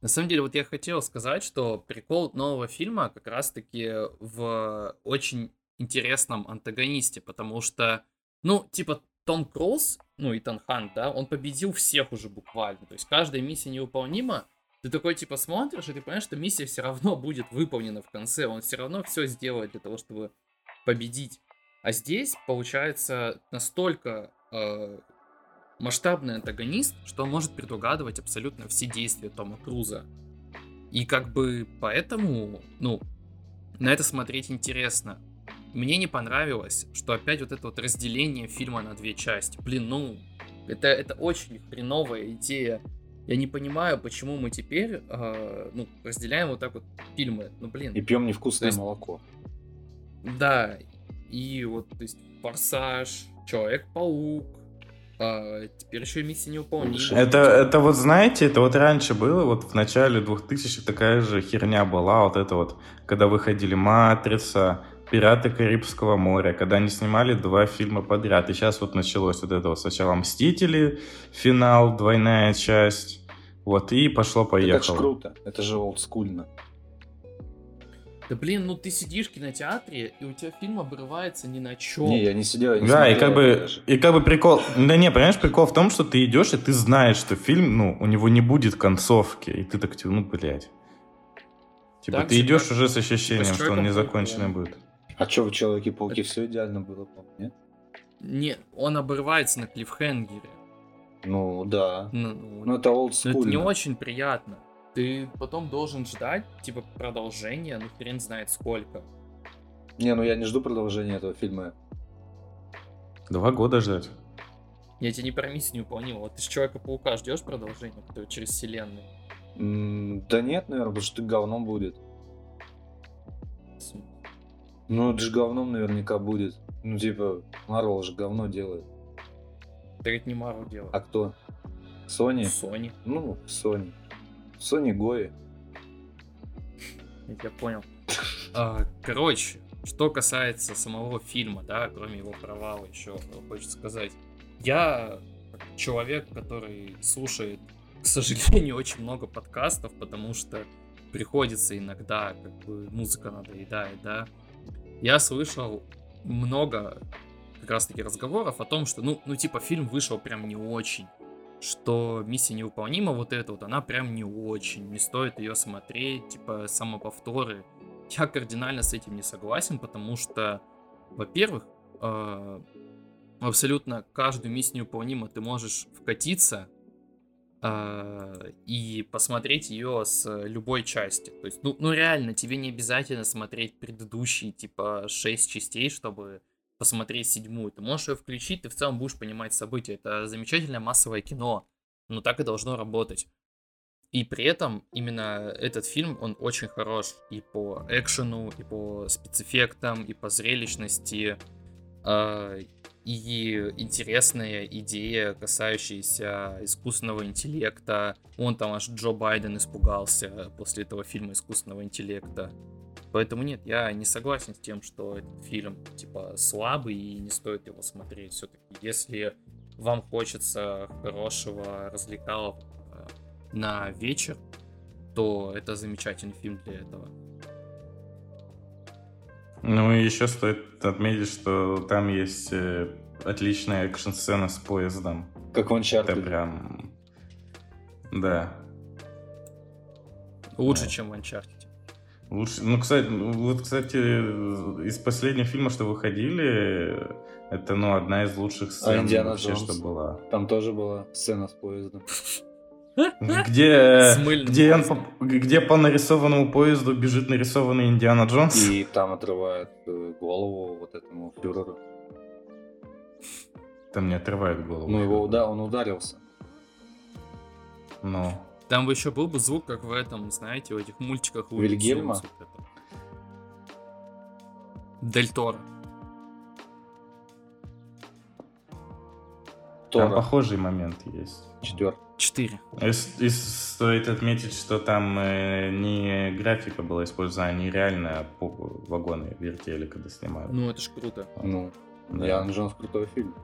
На самом деле, вот я хотел сказать, что прикол нового фильма как раз-таки в очень интересном антагонисте, потому что, ну, типа, Том Круз, ну, Итан Хант, да, он победил всех уже буквально, то есть каждая миссия невыполнима, ты такой, типа, смотришь, и ты понимаешь, что миссия все равно будет выполнена в конце, он все равно все сделает для того, чтобы победить. А здесь, получается, настолько э, масштабный антагонист, что он может предугадывать абсолютно все действия Тома Круза. И как бы поэтому, ну, на это смотреть интересно. Мне не понравилось, что опять вот это вот разделение фильма на две части. Блин, ну, это, это очень хреновая идея. Я не понимаю, почему мы теперь э, ну, разделяем вот так вот фильмы. Ну, блин. И пьем невкусное есть- молоко. Да, и вот, то есть, Форсаж, Человек-паук, а, теперь еще и миссия невыполнима. Это, это вот, знаете, это вот раньше было, вот в начале 2000 такая же херня была, вот это вот, когда выходили «Матрица», «Пираты Карибского моря», когда они снимали два фильма подряд. И сейчас вот началось вот это вот сначала «Мстители», финал, двойная часть, вот, и Это ж пошло-поехало. круто. Это же олдскульно. Да блин, ну ты сидишь в кинотеатре, и у тебя фильм обрывается ни на чем. Не, я не сидел, я не Да, и как бы, даже. и как бы прикол, да не, понимаешь, прикол в том, что ты идешь, и ты знаешь, что фильм, ну, у него не будет концовки, и ты так, типа, ну, блядь. Типа, Так ты же, идешь как- уже с ощущением, типа с что он незаконченный да. будет. А что в Человеке-пауке все идеально было, по-моему, нет? Не, он обрывается на клиффхенгере. Ну, да. Ну, ну, Ну, это ну, олдскульно. это не очень приятно. Ты потом должен ждать, типа, продолжения, ну хрен знает сколько. Не, ну я не жду продолжения этого фильма. Два года ждать. Я тебе не про миссию невыполнима. Вот ты с Человека-паука ждешь продолжения, который через вселенную? М, Да нет, наверное, потому что говном будет. Ну, это же говном наверняка будет. Ну, типа, Марвел же говно делает. Это ведь не Мару дело. А кто? Sony? Sony. Ну, Sony. Sony Гои. Я тебя понял. А, Короче, что касается самого фильма, да, кроме его провала, еще хочется сказать. Я человек, который слушает, к сожалению, очень много подкастов, потому что приходится иногда, как бы, музыка надоедает, да. Я слышал много как раз-таки разговоров о том, что, ну, ну, типа, фильм вышел прям не очень, что миссия невыполнима, вот эта вот, она прям не очень, не стоит ее смотреть, типа, самоповторы. Я кардинально с этим не согласен, потому что, во-первых, э, абсолютно каждую миссию невыполнима ты можешь вкатиться и посмотреть ее с любой части. То есть, ну, ну реально, тебе не обязательно смотреть предыдущие, типа, шесть частей, чтобы посмотреть седьмую. Ты можешь ее включить, ты в целом будешь понимать события. Это замечательное массовое кино, но так и должно работать. И при этом именно этот фильм, он очень хорош и по экшену, и по спецэффектам, и по зрелищности. И интересная идея, касающаяся искусственного интеллекта. Он там аж Джо Байден испугался после этого фильма искусственного интеллекта. Поэтому нет, я не согласен с тем, что этот фильм типа слабый и не стоит его смотреть. Все-таки, если вам хочется хорошего развлекалов на вечер, то это замечательный фильм для этого. Ну и еще стоит отметить, что там есть э, отличная экшн-сцена с поездом. Как в Это Uncharted. прям... Да. Лучше, Да. чем в Uncharted. Лучше, ну, кстати, ну, вот, кстати, из последних фильмов, что выходили, это, ну, одна из лучших сцен А Индиана вообще, Джонс? что была. Там тоже была сцена с поездом. Где, где, он где по нарисованному поезду бежит нарисованный Индиана Джонс. И там отрывает э, голову вот этому фюреру. Там не отрывает голову. Ну, его уда он ударился. Ну, Там бы еще был бы звук, как в этом, знаете, в этих мультиках. Луни Вильгельма? Дель Торо. там похожий момент есть. Четвертый. Четыре. И, с- и стоит отметить, что там э, не графика была использована, они реально по- вагоны вертели, когда снимали. Ну, это ж круто. Ну, Да. Индиана Джонс крутой фильм.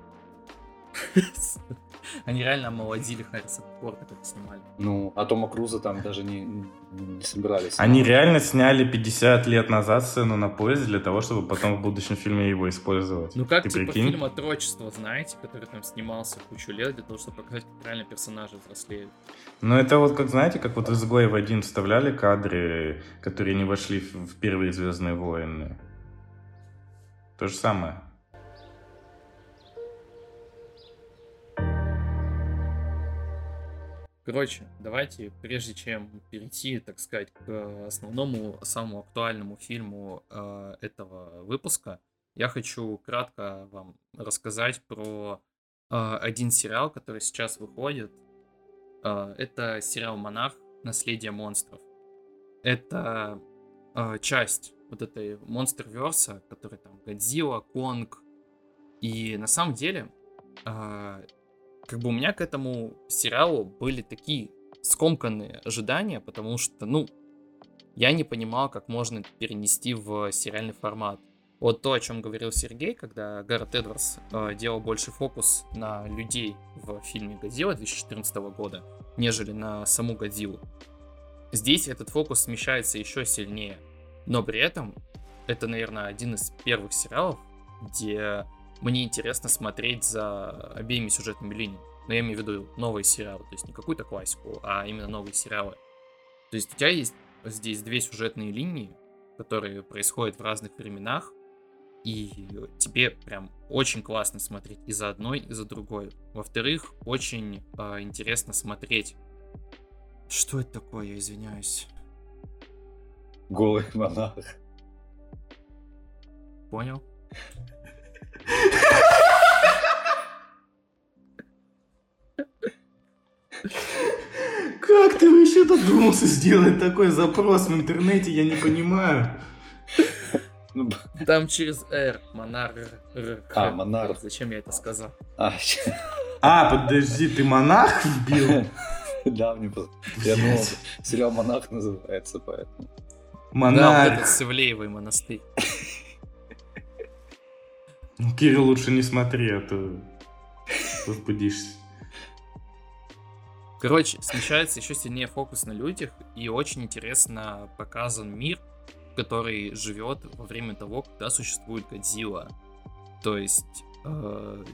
Они реально омолодили Харрисона Форда, как снимали. Ну, а Тома Круза там даже не, не собирались. Они реально сняли 50 лет назад сцену на поезде для того, чтобы потом в будущем фильме его использовать. Ну, как Ты типа прикинь? фильм «Отрочество», знаете, который там снимался кучу лет для того, чтобы показать, как реально персонажи взрослеют. Ну, это вот, как знаете, как вот в «Изгой в один» вставляли кадры, которые не вошли в первые «Звездные войны». То же самое. Короче, давайте, прежде чем перейти, так сказать, к основному, самому актуальному фильму э, этого выпуска, я хочу кратко вам рассказать про э, один сериал, который сейчас выходит. Э, это сериал «Монарх. Наследие монстров». Это э, часть вот этой монстр-верса, который там Годзилла, Конг. И на самом деле э, как бы у меня к этому сериалу были такие скомканные ожидания, потому что, ну, я не понимал, как можно это перенести в сериальный формат. Вот то, о чем говорил Сергей, когда Гаррет Эдвардс э, делал больше фокус на людей в фильме «Годзилла» 2014 года, нежели на саму Годзиллу. Здесь этот фокус смещается еще сильнее. Но при этом это, наверное, один из первых сериалов, где мне интересно смотреть за обеими сюжетными линиями. Но я имею в виду новые сериалы, то есть не какую-то классику, а именно новые сериалы. То есть у тебя есть здесь две сюжетные линии, которые происходят в разных временах, и тебе прям очень классно смотреть и за одной, и за другой. Во-вторых, очень э, интересно смотреть. Что это такое, я извиняюсь. Голый монах. Понял? Как ты вообще додумался сделать такой запрос в интернете, я не понимаю. Там через R, Монар. А. Монарх. Зачем я это сказал? а, А, подожди, ты монах вбил? да, мне. Я думал, сериал «Монах» называется, поэтому... Да, вот Монарх. этот Севлеевый монастырь. Ну, Кирилл, лучше не смотри, а то возбудишься. Короче, смещается еще сильнее фокус на людях, и очень интересно показан мир, который живет во время того, когда существует Годзилла. То есть э,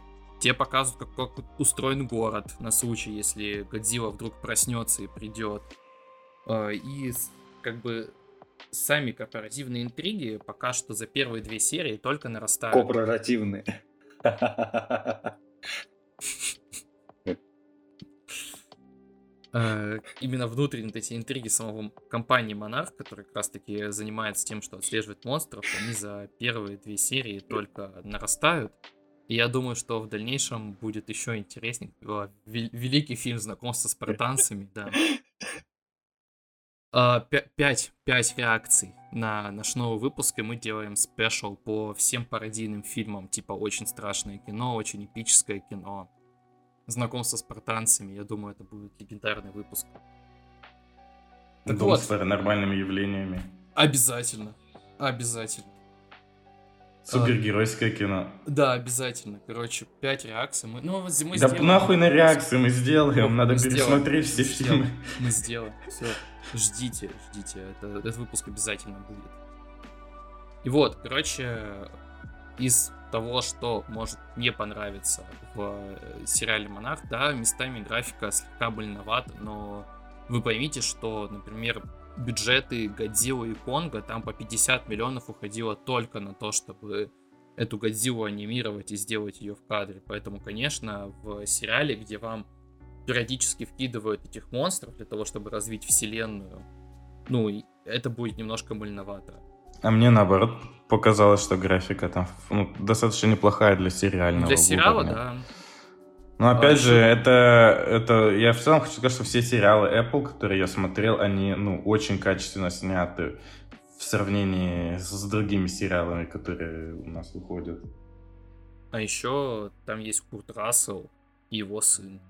тебе показывают, как, как устроен город на случай, если Годзилла вдруг проснется и придет. Э, и как бы сами корпоративные интриги пока что за первые две серии только нарастают. Кооперативный. именно внутренние эти интриги самого компании Монарх, которая как раз таки занимается тем, что отслеживает монстров, они за первые две серии только нарастают. И я думаю, что в дальнейшем будет еще интереснее. Э, вел- Великий фильм знакомства с спартанцами, да. А, пя- Пять, пять реакций на наш новый выпуск, и мы делаем спешл по всем пародийным фильмам, типа «Очень страшное кино», «Очень эпическое кино», знакомство с спартанцами. Я думаю, это будет легендарный выпуск. Так Дом вот. с паранормальными явлениями. Обязательно. Обязательно. Супергеройское кино. Да, обязательно. Короче, пять реакций. Мы, ну, мы Да сделаем. нахуй на реакции мы сделаем, надо Мы сделаем. пересмотреть все Сделаем. фильмы. Мы сделаем. Все. Ждите, ждите. Это, этот выпуск обязательно будет. И вот, короче, из того, что может не понравиться в э, сериале Монарх, да, местами графика слегка больновата, но вы поймите, что, например, бюджеты Годзиллы и Конга там по 50 миллионов уходило только на то, чтобы эту Годзиллу анимировать и сделать ее в кадре. Поэтому, конечно, в сериале, где вам периодически вкидывают этих монстров для того, чтобы развить вселенную, ну, это будет немножко мыльновато. А мне наоборот показалось, что графика там ну, достаточно неплохая для сериального Для сериала, уровня. да. Но опять А, же, это, это, я в целом хочу сказать, что все сериалы Apple, которые я смотрел, они, ну, очень качественно сняты в сравнении с другими сериалами, которые у нас выходят. А еще там есть Курт Рассел и его сын.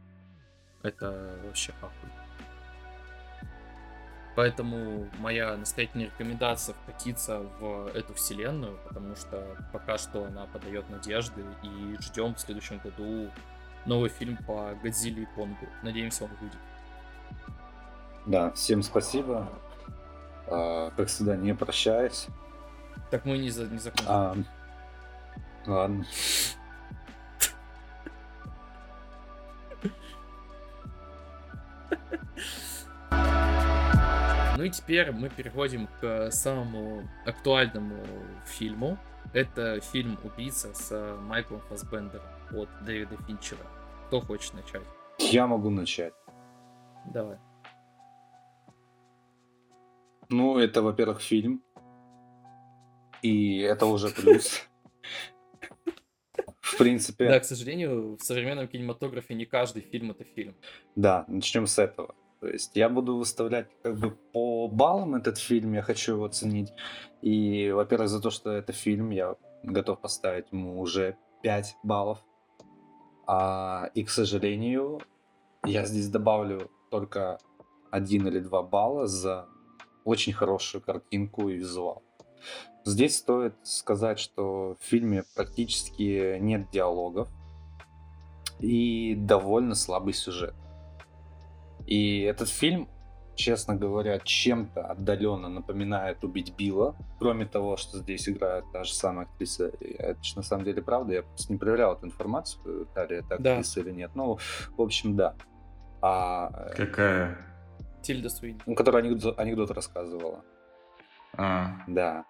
Это вообще ахуй. Поэтому моя настоятельная рекомендация вкатиться в эту вселенную, потому что пока что она подает надежды и ждем в следующем году новый фильм по Годзилле и Конгу. Надеемся, он выйдет. Да, всем спасибо. А, как всегда, не прощаясь. Так мы не, за, не закончим. А, ладно. Ну и теперь мы переходим к самому актуальному фильму. Это фильм «Убийца» с э, Майклом Фассбендером от Дэвида Финчера. Кто хочет начать? Я могу начать. Давай. Ну, это, во-первых, фильм. И это уже плюс. В принципе, Да, к сожалению, в современном кинематографе не каждый фильм это фильм. Да, начнем с этого. То есть я буду выставлять как бы по баллам этот фильм, я хочу его оценить. И, во-первых, за то, что это фильм, я готов поставить ему уже 5 баллов. А, и, к сожалению, я здесь добавлю только один или два балла за очень хорошую картинку и визуал. Здесь стоит сказать, что в фильме практически нет диалогов и довольно слабый сюжет. И этот фильм, честно говоря, чем-то отдаленно напоминает «Убить Билла». Кроме того, что здесь играет та же самая актриса. Это же на самом деле правда. Я просто не проверял эту информацию, та ли это Да. актриса или нет. Ну, в общем, да. А, э, Какая? Тильда Суини. ну, которая анекдот, анекдот рассказывала. А, Да.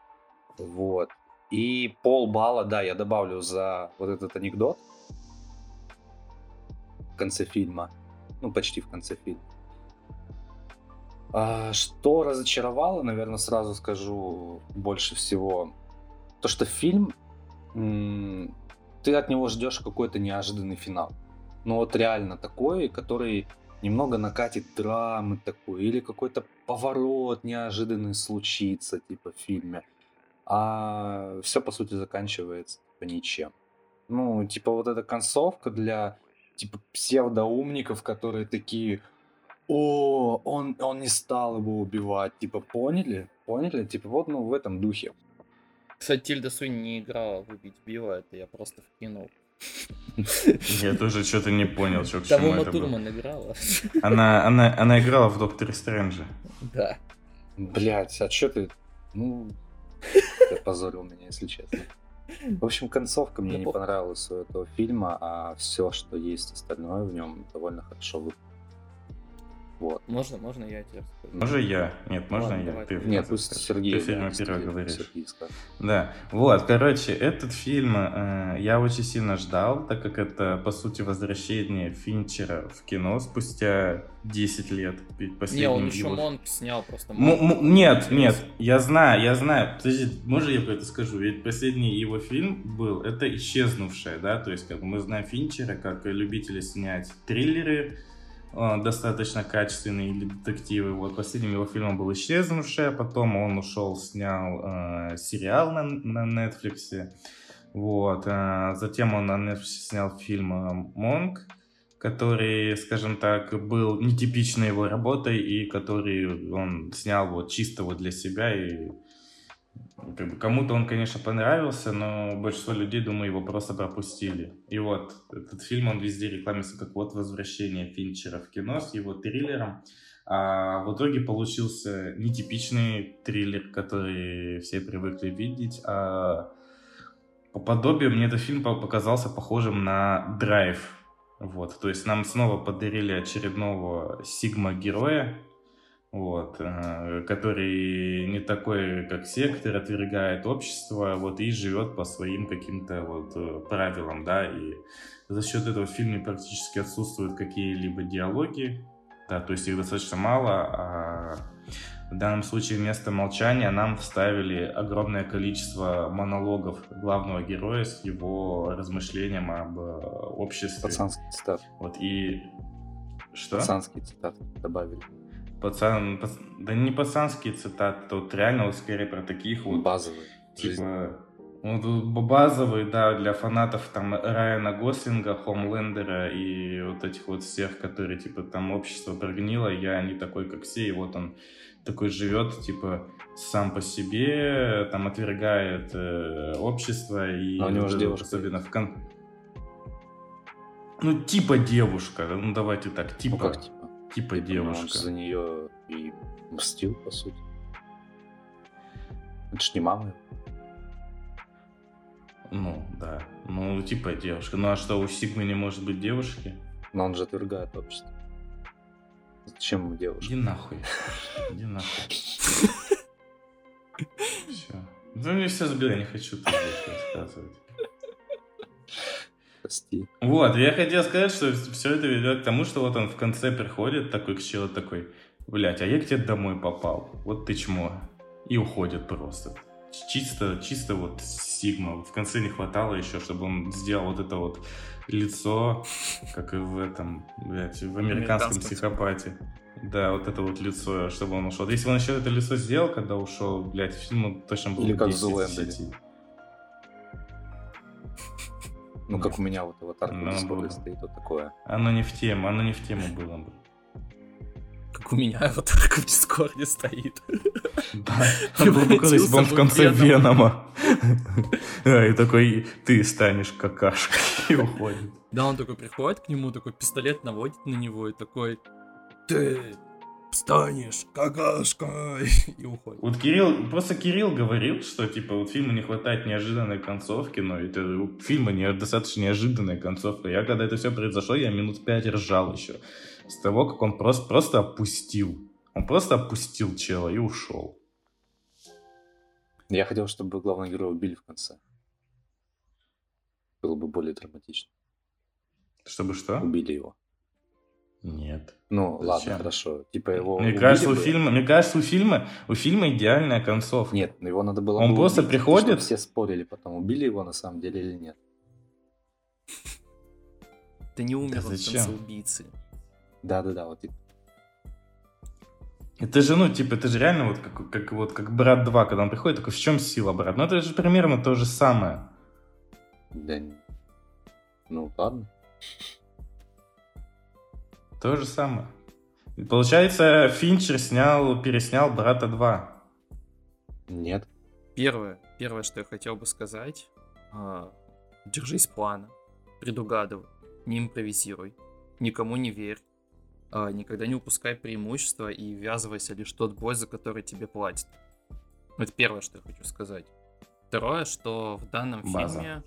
Вот. И полбалла, да, я добавлю за вот этот анекдот в конце фильма. Ну, почти в конце фильма. А, что разочаровало, наверное, сразу скажу больше всего. То, что фильм, ты от него ждешь какой-то неожиданный финал. Ну вот реально такой, который немного накатит драмы такой, или какой-то поворот неожиданный случится, типа, в фильме. А все, по сути, заканчивается типа, ничем. Ну, типа, вот эта концовка для, типа, псевдоумников, которые такие, о, он, он не стал его убивать. Типа, поняли? Поняли? Типа, вот, ну, в этом духе. Кстати, Тильда Суини не играла в «Убить Билла», это я просто вкинул. я тоже что-то не понял, что к чему это. Турман играла. Она, она, она играла в Докторе Стрэнджа. Да. Блять, а чё ты... Ну, ты опозорил меня, если честно. В общем, концовка мне не понравилась у этого фильма, а все, что есть остальное в нем, довольно хорошо выполнено. Вот. Можно, можно я тебе расскажу? Можно я? Нет, можно Ладно, я? давай. Ты Нет, пусть скажешь. Сергей. Ты да, фильм Сергей- первый говоришь. Сергей скажет. Да, вот, короче, этот фильм э, я очень сильно ждал, так как это, по сути, возвращение Финчера в кино спустя 10 лет. Ведь Не, последний он еще его- Монк снял просто. М- Монк. м- нет, нет, я знаю, я знаю. Подожди, можно я про это скажу? Ведь последний его фильм был, это «Исчезнувшая», да, то есть, как бы мы знаем Финчера как любителя снять триллеры, достаточно качественные или детективы. Вот последним его фильмом был «Исчезнувшая», потом он ушел, снял э, сериал на, на Netflix. Вот, э, затем он на Netflix снял фильм э, «Монк», который, скажем так, был нетипичной его работой и который он снял вот чисто вот для себя и как бы кому-то он, конечно, понравился, но большинство людей, думаю, его просто пропустили. И вот этот фильм, он везде рекламируется как вот возвращение Финчера в кино с его триллером. А в итоге получился нетипичный триллер, который все привыкли видеть, а по подобию мне этот фильм по- показался похожим на «Драйв». Вот, то есть нам снова подарили очередного сигма-героя, вот, э, который не такой, как сектор, отвергает общество, вот, и живет по своим каким-то вот э, правилам, да, и за счет этого в фильме практически отсутствуют какие-либо диалоги, да, то есть их достаточно мало, а в данном случае вместо молчания нам вставили огромное количество монологов главного героя с его размышлением об э, обществе. Пацанский цитат. Вот и что? Пацанские цитаты добавили. Пацан, пац- да не пацанские цитаты, тут реально вот скорее про таких вот Базовые. Жизнь. типа ну, тут базовые, да, для фанатов там Райана Гослинга, Хомлендера и вот этих вот всех, которые типа там общество прогнило, я не такой, как все, и вот он такой живет, типа, сам по себе, там отвергает э, общество и А у него же девушка особенно в кон... Ну, типа девушка, ну давайте так, типа, Ну как типа? Типа Типа, ну, он девушка. же за нее и мстил, по сути. Это ж не мама. Ну, да. Ну, типа девушка. Ну, а что, у Сигмы не может быть девушки? Но он же отвергает общество. Зачем ему девушка? Иди нахуй. Иди нахуй. Все. Ну, мне все забил, я не хочу рассказывать. Прости. Вот, я хотел сказать, что все это ведет к тому, что вот он в конце приходит такой к челу такой, блять, а я к тебе домой попал, вот ты чмо. И уходит просто. Чисто, чисто вот Сигма. В конце не хватало еще, чтобы он сделал вот это вот лицо, как и в этом, блядь, в американском психопате. Да, вот это вот лицо, чтобы он ушел. Если бы он еще это лицо сделал, когда ушел, блядь, фильм точно был Или как в Ну, как у меня вот аватарка Ну, в Дискорде было. стоит, вот такое. Оно не в тему, оно не в тему было бы. Как у меня аватарка в Дискорде стоит. Да, бы он в конце Венома. И такой, ты станешь какашкой, и уходит. Да, он такой приходит к нему, такой пистолет наводит на него и такой, ты станешь какашкой, и уходит. Вот Кирилл, просто Кирилл говорил, что типа вот фильму не хватает неожиданной концовки, но это у фильма не, достаточно неожиданная концовка. Я когда это все произошло, я минут пять ржал еще. С того, как он просто, просто опустил. Он просто опустил чела и ушел. Я хотел, чтобы главного героя убили в конце. Было бы более драматично. Чтобы что? Убили его. Нет. Ну, Зачем? ладно, хорошо. Типа его Мне кажется, у бы. фильма, мне кажется, у фильма, у фильма идеальная концовка. Нет, ну его надо было Он бы просто убить, приходит- чтобы все спорили потом, убили его на самом деле или нет. Ты не умер Да в зачем? конце убийцы. Да-да-да, вот типа. Это же, ну, типа, это же реально вот как, как, вот как Брат 2, когда он приходит, такой, в чем сила, брат? Ну, это же примерно то же самое. Да, не- ну ладно. То же самое. И Получается, Финчер снял, переснял Брата 2. Нет. Первое, первое, что я хотел бы сказать, а, держись плана, предугадывай, не импровизируй, никому не верь, а, никогда не упускай преимущества и ввязывайся лишь в тот бой, за который тебе платят. Это первое, что я хочу сказать. Второе, что в данном База. фильме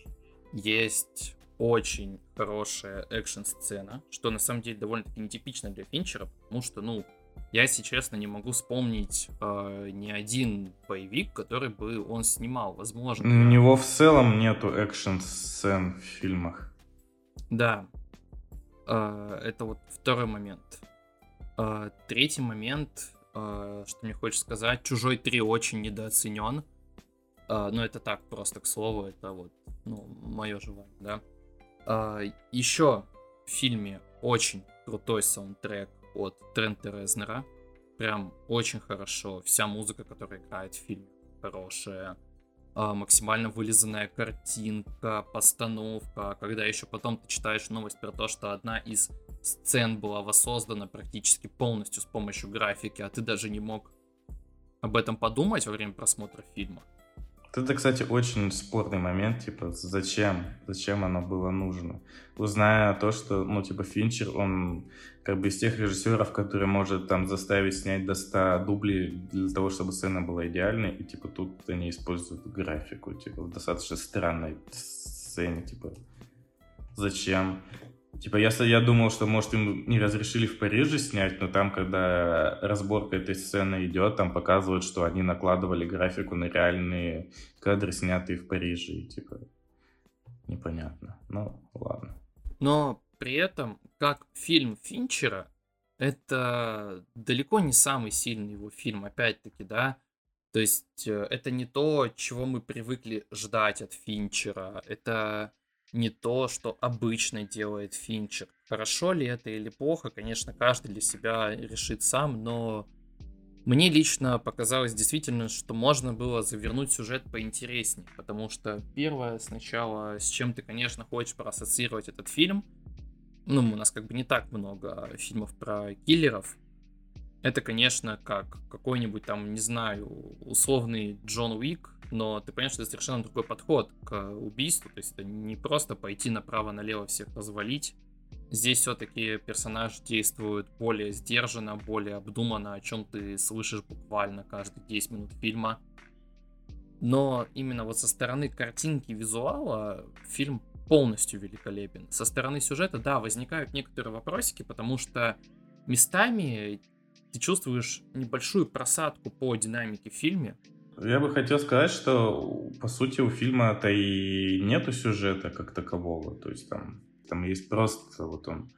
есть очень хорошая экшн-сцена, что на самом деле довольно-таки нетипично для Финчера, потому что, ну, я, если честно, не могу вспомнить э, ни один боевик, который бы он снимал. Возможно. У него в целом нету экшн-сцен в фильмах. Да. Э, это вот второй момент. Э, третий момент, э, что мне хочется сказать, Чужой 3 очень недооценен. Э, ну, это так, просто к слову, это вот, ну, мое желание, да. Э, еще в фильме очень крутой саундтрек от Трента Резнера. Прям очень хорошо. Вся музыка, которая играет в фильме, хорошая. А, максимально вылизанная картинка, постановка. Когда еще потом ты читаешь новость про то, что одна из сцен была воссоздана практически полностью с помощью графики, а ты даже не мог об этом подумать во время просмотра фильма. Это, кстати, очень спорный момент, типа, зачем, зачем оно было нужно. Узная то, что, ну, типа, Финчер, он как бы из тех режиссеров, который может там заставить снять до 100 дублей для того, чтобы сцена была идеальной, и, типа, тут они используют графику, типа, в достаточно странной сцене, типа, зачем? Типа, с- я думал, что, может, им не разрешили в Париже снять, но там, когда разборка этой сцены идет, там показывают, что они накладывали графику на реальные кадры, снятые в Париже, и, типа, непонятно. Ну, ладно. Но при этом, как фильм Финчера, это далеко не самый сильный его фильм, опять-таки, да. То есть э, это не то, чего мы привыкли ждать от Финчера. Это не то, что обычно делает Финчер. Хорошо ли это или плохо, конечно, каждый для себя решит сам, но мне лично показалось действительно, что можно было завернуть сюжет поинтереснее, потому что первое сначала, с чем ты, конечно, хочешь проассоциировать этот фильм, ну, у нас как бы не так много фильмов про киллеров, это, конечно, как какой-нибудь там, не знаю, условный Джон Уик, но ты понимаешь, что это совершенно другой подход к убийству, то есть это не просто пойти направо-налево всех развалить, Здесь все-таки персонаж действует более сдержанно, более обдуманно, о чем ты слышишь буквально каждые 10 минут фильма. Но именно вот со стороны картинки визуала фильм полностью великолепен. Со стороны сюжета, да, возникают некоторые вопросики, потому что местами ты чувствуешь небольшую просадку по динамике в фильме. Я бы хотел сказать, что по сути у фильма-то и нету сюжета как такового. То есть там, там есть просто вот он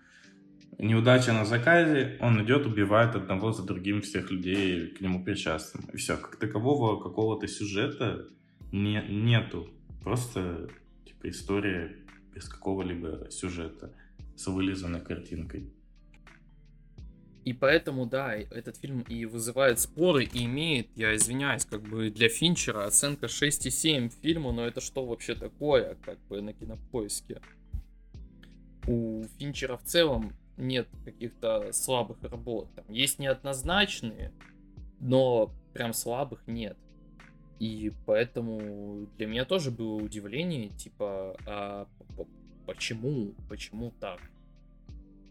неудача на заказе, он идет, убивает одного за другим всех людей к нему причастным. И все, как такового какого-то сюжета не, нету. Просто типа история без какого-либо сюжета с вылизанной картинкой. И поэтому, да, этот фильм и вызывает споры, и имеет, я извиняюсь, как бы для Финчера оценка 6,7 фильму, но это что вообще такое, как бы на кинопоиске? У Финчера в целом нет каких-то слабых работ. Там есть неоднозначные, но прям слабых нет. И поэтому для меня тоже было удивление, типа, а почему, почему так?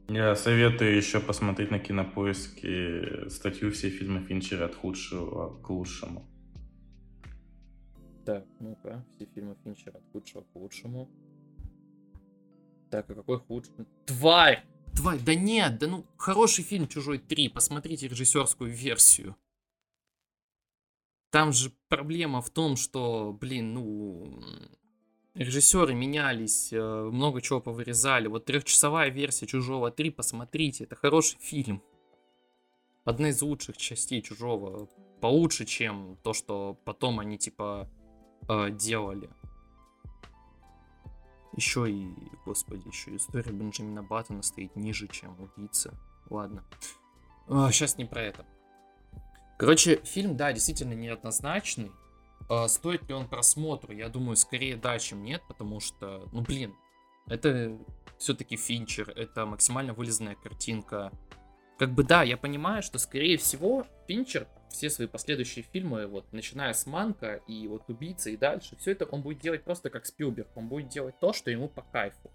Я советую еще посмотреть на кинопоиске статью «Все фильмы Финчера от худшего к лучшему». Так, ну-ка, все фильмы Финчера от худшего к лучшему. Так, а какой худший? Тварь! Тварь, да нет, да ну, хороший фильм «Чужой 3», посмотрите режиссерскую версию. Там же проблема в том, что, блин, ну, режиссеры менялись, э, много чего повырезали. Вот трехчасовая версия Чужого 3, посмотрите, это хороший фильм. Одна из лучших частей Чужого. Получше, чем то, что потом они типа э, делали. Еще и, господи, еще история Бенджамина Баттона стоит ниже, чем убийца. Ладно. А, сейчас не про это. Короче, фильм, да, действительно неоднозначный. А, стоит ли он просмотру? Я думаю, скорее да, чем нет, потому что, ну блин, это все-таки Финчер, это максимально вылезанная картинка. Как бы да, я понимаю, что скорее всего Финчер все свои последующие фильмы, вот начиная с Манка и вот Убийца и дальше, все это он будет делать просто как Спилберг. Он будет делать то, что ему по кайфу.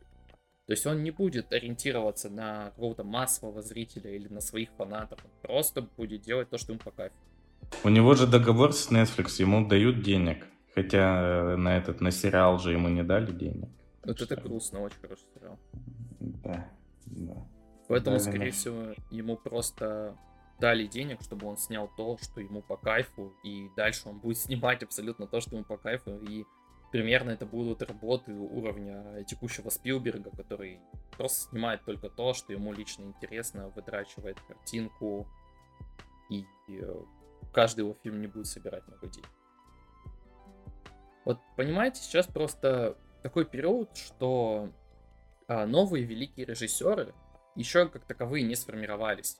То есть он не будет ориентироваться на какого-то массового зрителя или на своих фанатов. Он просто будет делать то, что ему по кайфу. У него же договор с Netflix, ему дают денег. Хотя на этот, на сериал же ему не дали денег. Вот это грустно, очень хороший сериал. Да, да. Поэтому, Да, скорее всего, ему просто дали денег, чтобы он снял то, что ему по кайфу, и дальше он будет снимать абсолютно то, что ему по кайфу, и примерно это будут работы уровня текущего Спилберга, который просто снимает только то, что ему лично интересно, вытрачивает картинку, и э, каждый его фильм не будет собирать много денег. Вот понимаете, сейчас просто такой период, что а, новые великие режиссеры еще как таковые не сформировались.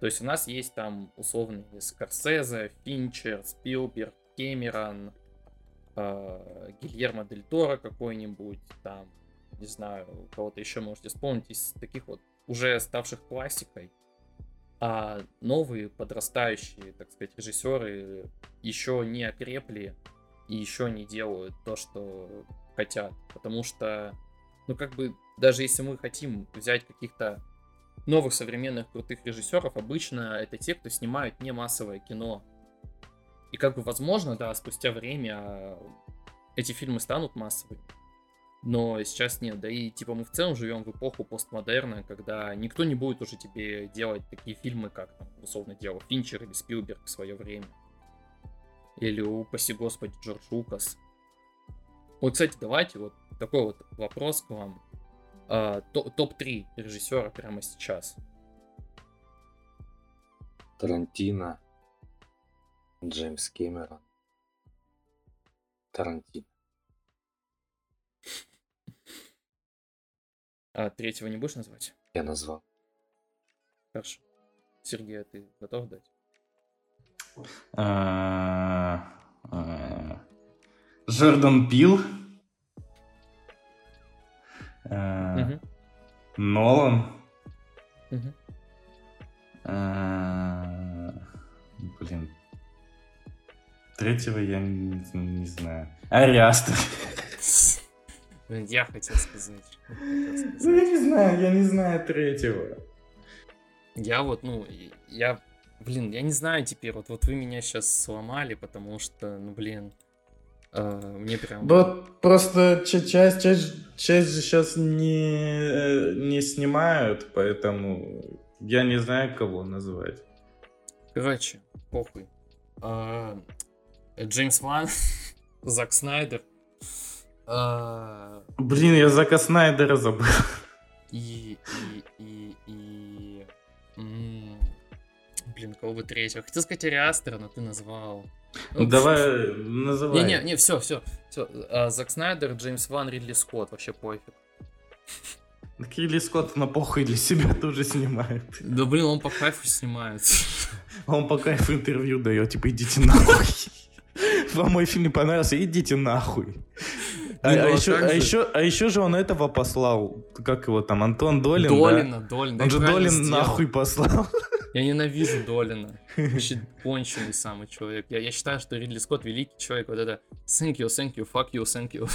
То есть у нас есть там условные Скорсезе, Финчер, Спилберг, Кэмерон, э, Гильермо Дель Торо какой-нибудь, там, не знаю, кого-то еще можете вспомнить из таких вот уже ставших классикой. А новые подрастающие, так сказать, режиссеры еще не окрепли и еще не делают то, что хотят. Потому что, ну как бы, даже если мы хотим взять каких-то новых современных крутых режиссеров, обычно это те, кто снимают не массовое кино. И как бы возможно, да, спустя время эти фильмы станут массовыми. Но сейчас нет. Да и типа мы в целом живем в эпоху постмодерна, когда никто не будет уже тебе делать такие фильмы, как там, условно делал Финчер или Спилберг в свое время. Или, упаси господи, Джордж Лукас. Вот, кстати, давайте вот такой вот вопрос к вам. А, то- Топ-3 режиссера прямо сейчас. Тарантино, Джеймс Кэмерон, Тарантино. А третьего не будешь назвать? Я назвал. Хорошо. Сергей, а ты готов дать? А, а, Джордан Пил. А, Мгм. Нолан. А, Блин. Третьего я не, не знаю. Ариастер. Я хотел сказать. Ну, я не знаю, я не знаю третьего. Я вот, ну, я, блин, я не знаю теперь, вот, вот вы меня сейчас сломали, потому что, ну, блин, э, мне прям... Вот просто ча- часть, часть, часть же сейчас не, э, не снимают, поэтому я не знаю, кого назвать. Короче, похуй. А, э, Джеймс Ван, Зак Снайдер. А, Блин, я Зака Снайдера забыл. И, и, и, и... Блин, кого бы третьего? Хотел сказать Ари Астера, но ты назвал. Ну, Давай, называй. Не-не, не, все, все, все. Зак Снайдер, Джеймс Ван, Ридли Скотт, вообще пофиг. Килли Скотт на похуй для себя тоже снимает. Да блин, он по кайфу снимается. Он по кайфу интервью дает, типа, идите нахуй. Вам мой фильм не понравился, идите нахуй. А, ну а еще, а, еще, а еще же он этого послал. Как его там, Антон Долин, да? Долина, Долин. да Он я же Долин сделал. нахуй послал. Я ненавижу Долина. Вообще конченый самый человек. Я, я считаю, что Ридли Скотт великий человек. Вот это thank you, thank you, fuck you, thank you.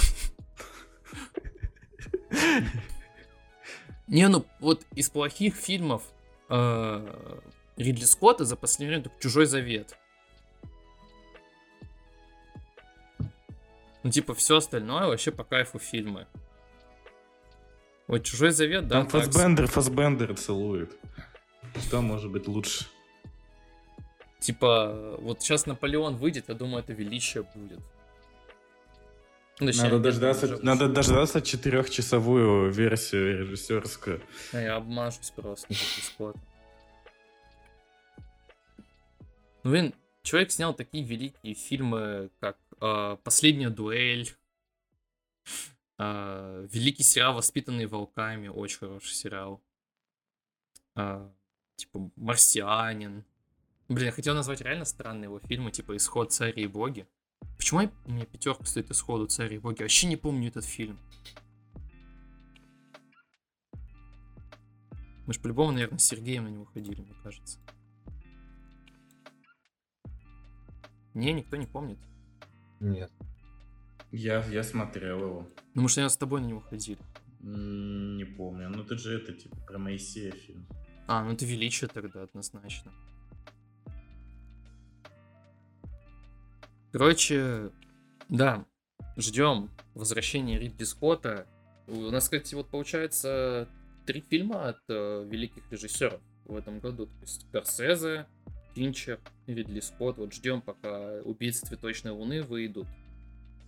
Не, ну вот из плохих фильмов э, Ридли Скотта за последнее время только «Чужой завет». Ну, типа, все остальное вообще по кайфу фильмы. Вот «Чужой завет», да, Там Фасбендер, Фасбендер целует. Что может быть лучше? Типа, вот сейчас Наполеон выйдет, я думаю, это величие будет. Ну, точнее, Надо дождаться, уже- надо дождаться четырехчасовую версию режиссерскую. А я обмажусь просто. Ну, блин, человек снял такие великие фильмы, как э, «Последняя дуэль», э, великий сериал «Воспитанные волками», очень хороший сериал. Э, типа «Марсианин». Блин, я хотел назвать реально странные его фильмы, типа «Исход цари и боги». Почему я- меня пятерка стоит «Исходу цари и боги»? Вообще не помню этот фильм. Мы же по-любому, наверное, с Сергеем на него ходили, мне кажется. Не, никто не помнит. Нет. Я, я смотрел его. Ну, может, я с тобой на него ходили. Не помню. Ну ты же это типа про Моисея фильм. А, ну это величие тогда, однозначно. Короче, да, ждем возвращения Ридли Скотта. У нас, кстати, вот получается три фильма от э, великих режиссеров в этом году. То есть Гарсезе, Финчер, Ридли Скотт. Вот ждем, пока «Убийцы цветочной луны» выйдут.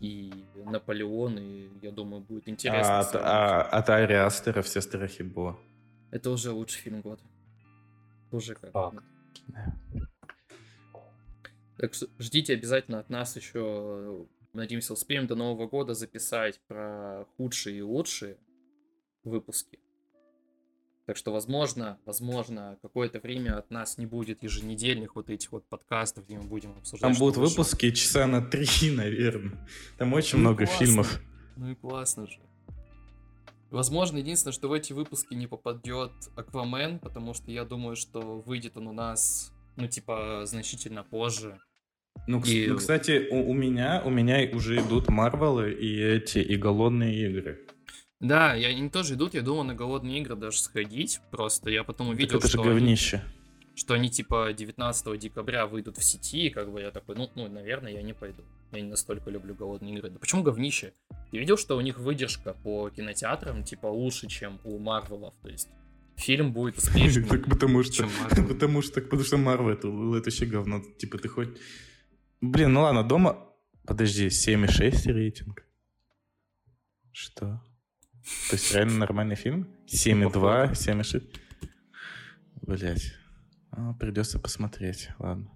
И Наполеон, и я думаю, будет интересно. А от, а, от Ари Астера все страхи Бо. Это уже лучший фильм года. Уже как. Факт. Так что ждите обязательно от нас еще, надеемся, успеем до Нового года записать про худшие и лучшие выпуски. Так что, возможно, возможно, какое-то время от нас не будет еженедельных вот этих вот подкастов, где мы будем обсуждать. Там будут вышло. выпуски часа на три, наверное. Там очень Ну много классно. фильмов. Ну и классно же. Возможно, единственное, что в эти выпуски не попадет Аквамен, потому что я думаю, что выйдет он у нас, ну, типа, значительно позже. Ну, И- ну, кстати, у, у меня у меня уже идут Марвелы и эти и голодные игры. Да, и они тоже идут, я думал на голодные игры даже сходить, просто я потом Так увидел, это же что, они, говнище. что они типа 19 декабря выйдут в сети, и как бы я такой, ну, ну, наверное, я не пойду. Я не настолько люблю голодные игры. Да почему говнище? Ты видел, что у них выдержка по кинотеатрам типа лучше, чем у Марвелов, то есть фильм будет успешнее, Так потому что... чем Марвел. Потому что, так потому что Марвел это, это вообще говно. Типа ты хоть... Блин, ну ладно, дома... Подожди, 7,6 рейтинг. Что? То есть реально нормальный фильм? 7,2, 7,6? Блять. придется посмотреть, ладно.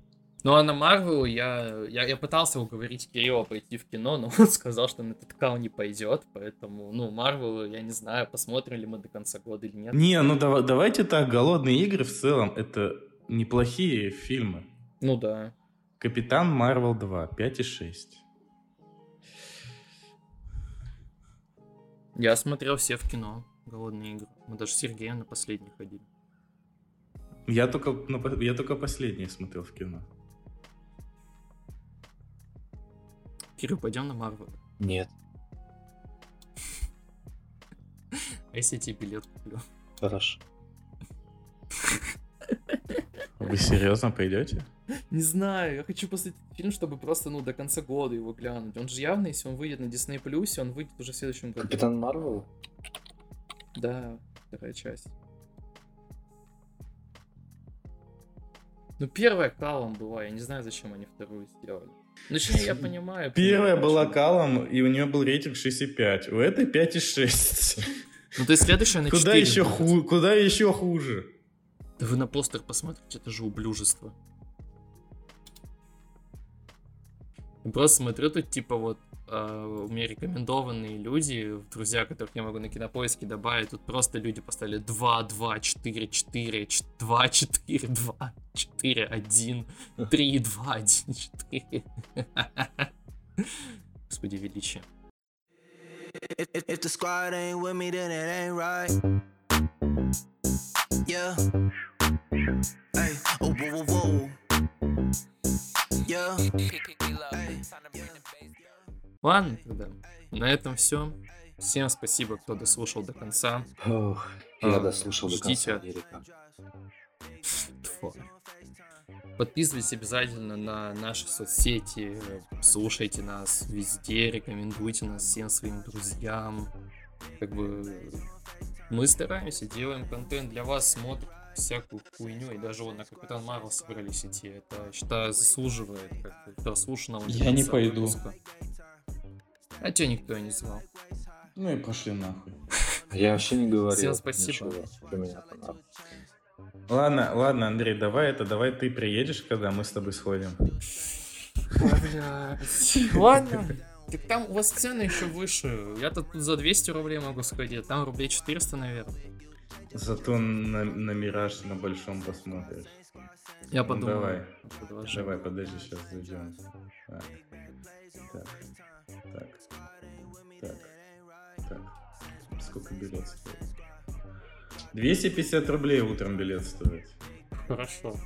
Ну а на Марвел я, я, я пытался уговорить Кирилла пойти в кино, но он сказал, что на этот кал не пойдет, поэтому, ну, Марвел, я не знаю, посмотрим ли мы до конца года или нет. Не, ну дава- давайте так, «Голодные игры» в целом это неплохие фильмы. Ну да. Капитан Марвел 2, 5,6. Я смотрел все в кино, голодные игры. Мы даже с Сергеем на последний ходили. Я только, ну, по- я только последний смотрел в кино. Кирилл, пойдем на Марвел. Нет. А если я тебе билет куплю? Хорошо. Вы серьезно пойдете? Не знаю, я хочу посмотреть фильм, чтобы просто, ну, до конца года его глянуть. Он же явно, если он выйдет на Disney+, он выйдет уже в следующем году. Капитан Марвел? Да, вторая часть. Ну, первая калом была, я не знаю, зачем они вторую сделали. Точнее, я понимаю. Первая понимаю, была. Калом, и у нее был рейтинг 6,5. У этой 5,6. Ну, то есть следующая на Куда 4 еще, будет. ху... Куда еще хуже? Да вы на постер посмотрите, это же ублюжество. Я просто смотрю тут, типа, вот, а, у меня рекомендованные люди, друзья, которых я могу на кинопоиске добавить, тут просто люди поставили 2, 2, 4, 4, 2, 4, 2, 4, 1, 3, 2, 1, 4. Господи, величие. If the squad ain't with me, then it ain't right. Yeah. Hey, oh, whoa, whoa, whoa. Yeah. Hey. Ладно, тогда. На этом все. Всем спасибо, кто дослушал до конца. Ох, я А, дослушал до конца. Подписывайтесь обязательно на наши соцсети, слушайте нас везде, рекомендуйте нас всем своим друзьям. Как бы мы стараемся, делаем контент для вас, смотрим всякую хуйню, и даже вот на Капитан Марвел собрались идти. Это, считаю, заслуживает как бы, прослушанного. до Я не пойду. выпуска. А тебя никто и не звал. Ну и пошли нахуй. Я вообще не говорил. Всем спасибо. ничего. Ладно, ладно, Андрей, давай это, давай ты приедешь, когда мы с тобой сходим. Ладно. Так там у вас цены еще выше. Я-то тут за 200 рублей могу сходить, а там рублей 400, наверное. Зато на, на Мираж на большом посмотришь. Я Ну, подумаю. давай. Предложу. Давай, подожди, сейчас зайдем. Так. Так. Так. Так. Так. Сколько билет стоит? 250 рублей утром билет стоит. Хорошо.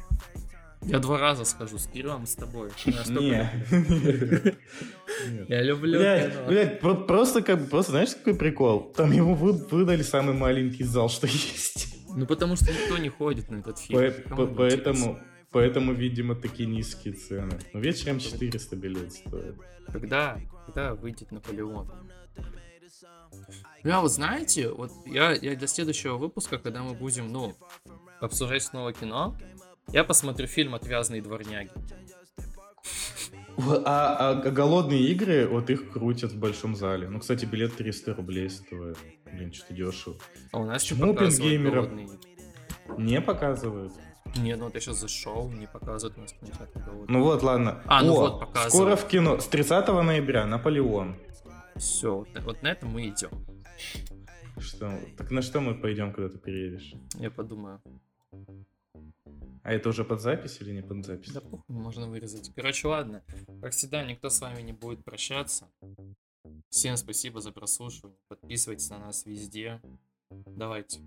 Я два раза скажу с Кириллом и с тобой. Я люблю. Про- просто как просто знаешь, какой прикол? Там ему вы- выдали самый маленький зал, что есть. Ну потому что никто не ходит на этот фильм. Поэтому, поэтому, видимо, такие низкие цены. Ну, вечером 400 билет стоит. Когда, когда выйдет Наполеон? Бля, вот знаете, вот я, я для следующего выпуска, когда мы будем, ну, обсуждать снова кино, я посмотрю фильм «Отвязные дворняги». В- А, а голодные игры, вот их крутят в большом зале. Ну, кстати, билет 300 рублей стоит. Блин, что-то дешево. А у нас Почему игры? Не показывают. Не, ну вот я сейчас зашел, не показывают у нас кинотеатр голодные. Ну вот, ладно. А, ну О, вот, показывают. скоро в кино. С 30 ноября Наполеон. Все, вот, на- вот на этом мы идем. Что? Так на что мы пойдем, когда ты переедешь? Я подумаю. А это уже под запись или не под запись? Да пух, можно вырезать. Короче, ладно. Как всегда, никто с вами не будет прощаться. Всем спасибо за прослушивание. Подписывайтесь на нас везде. Давайте.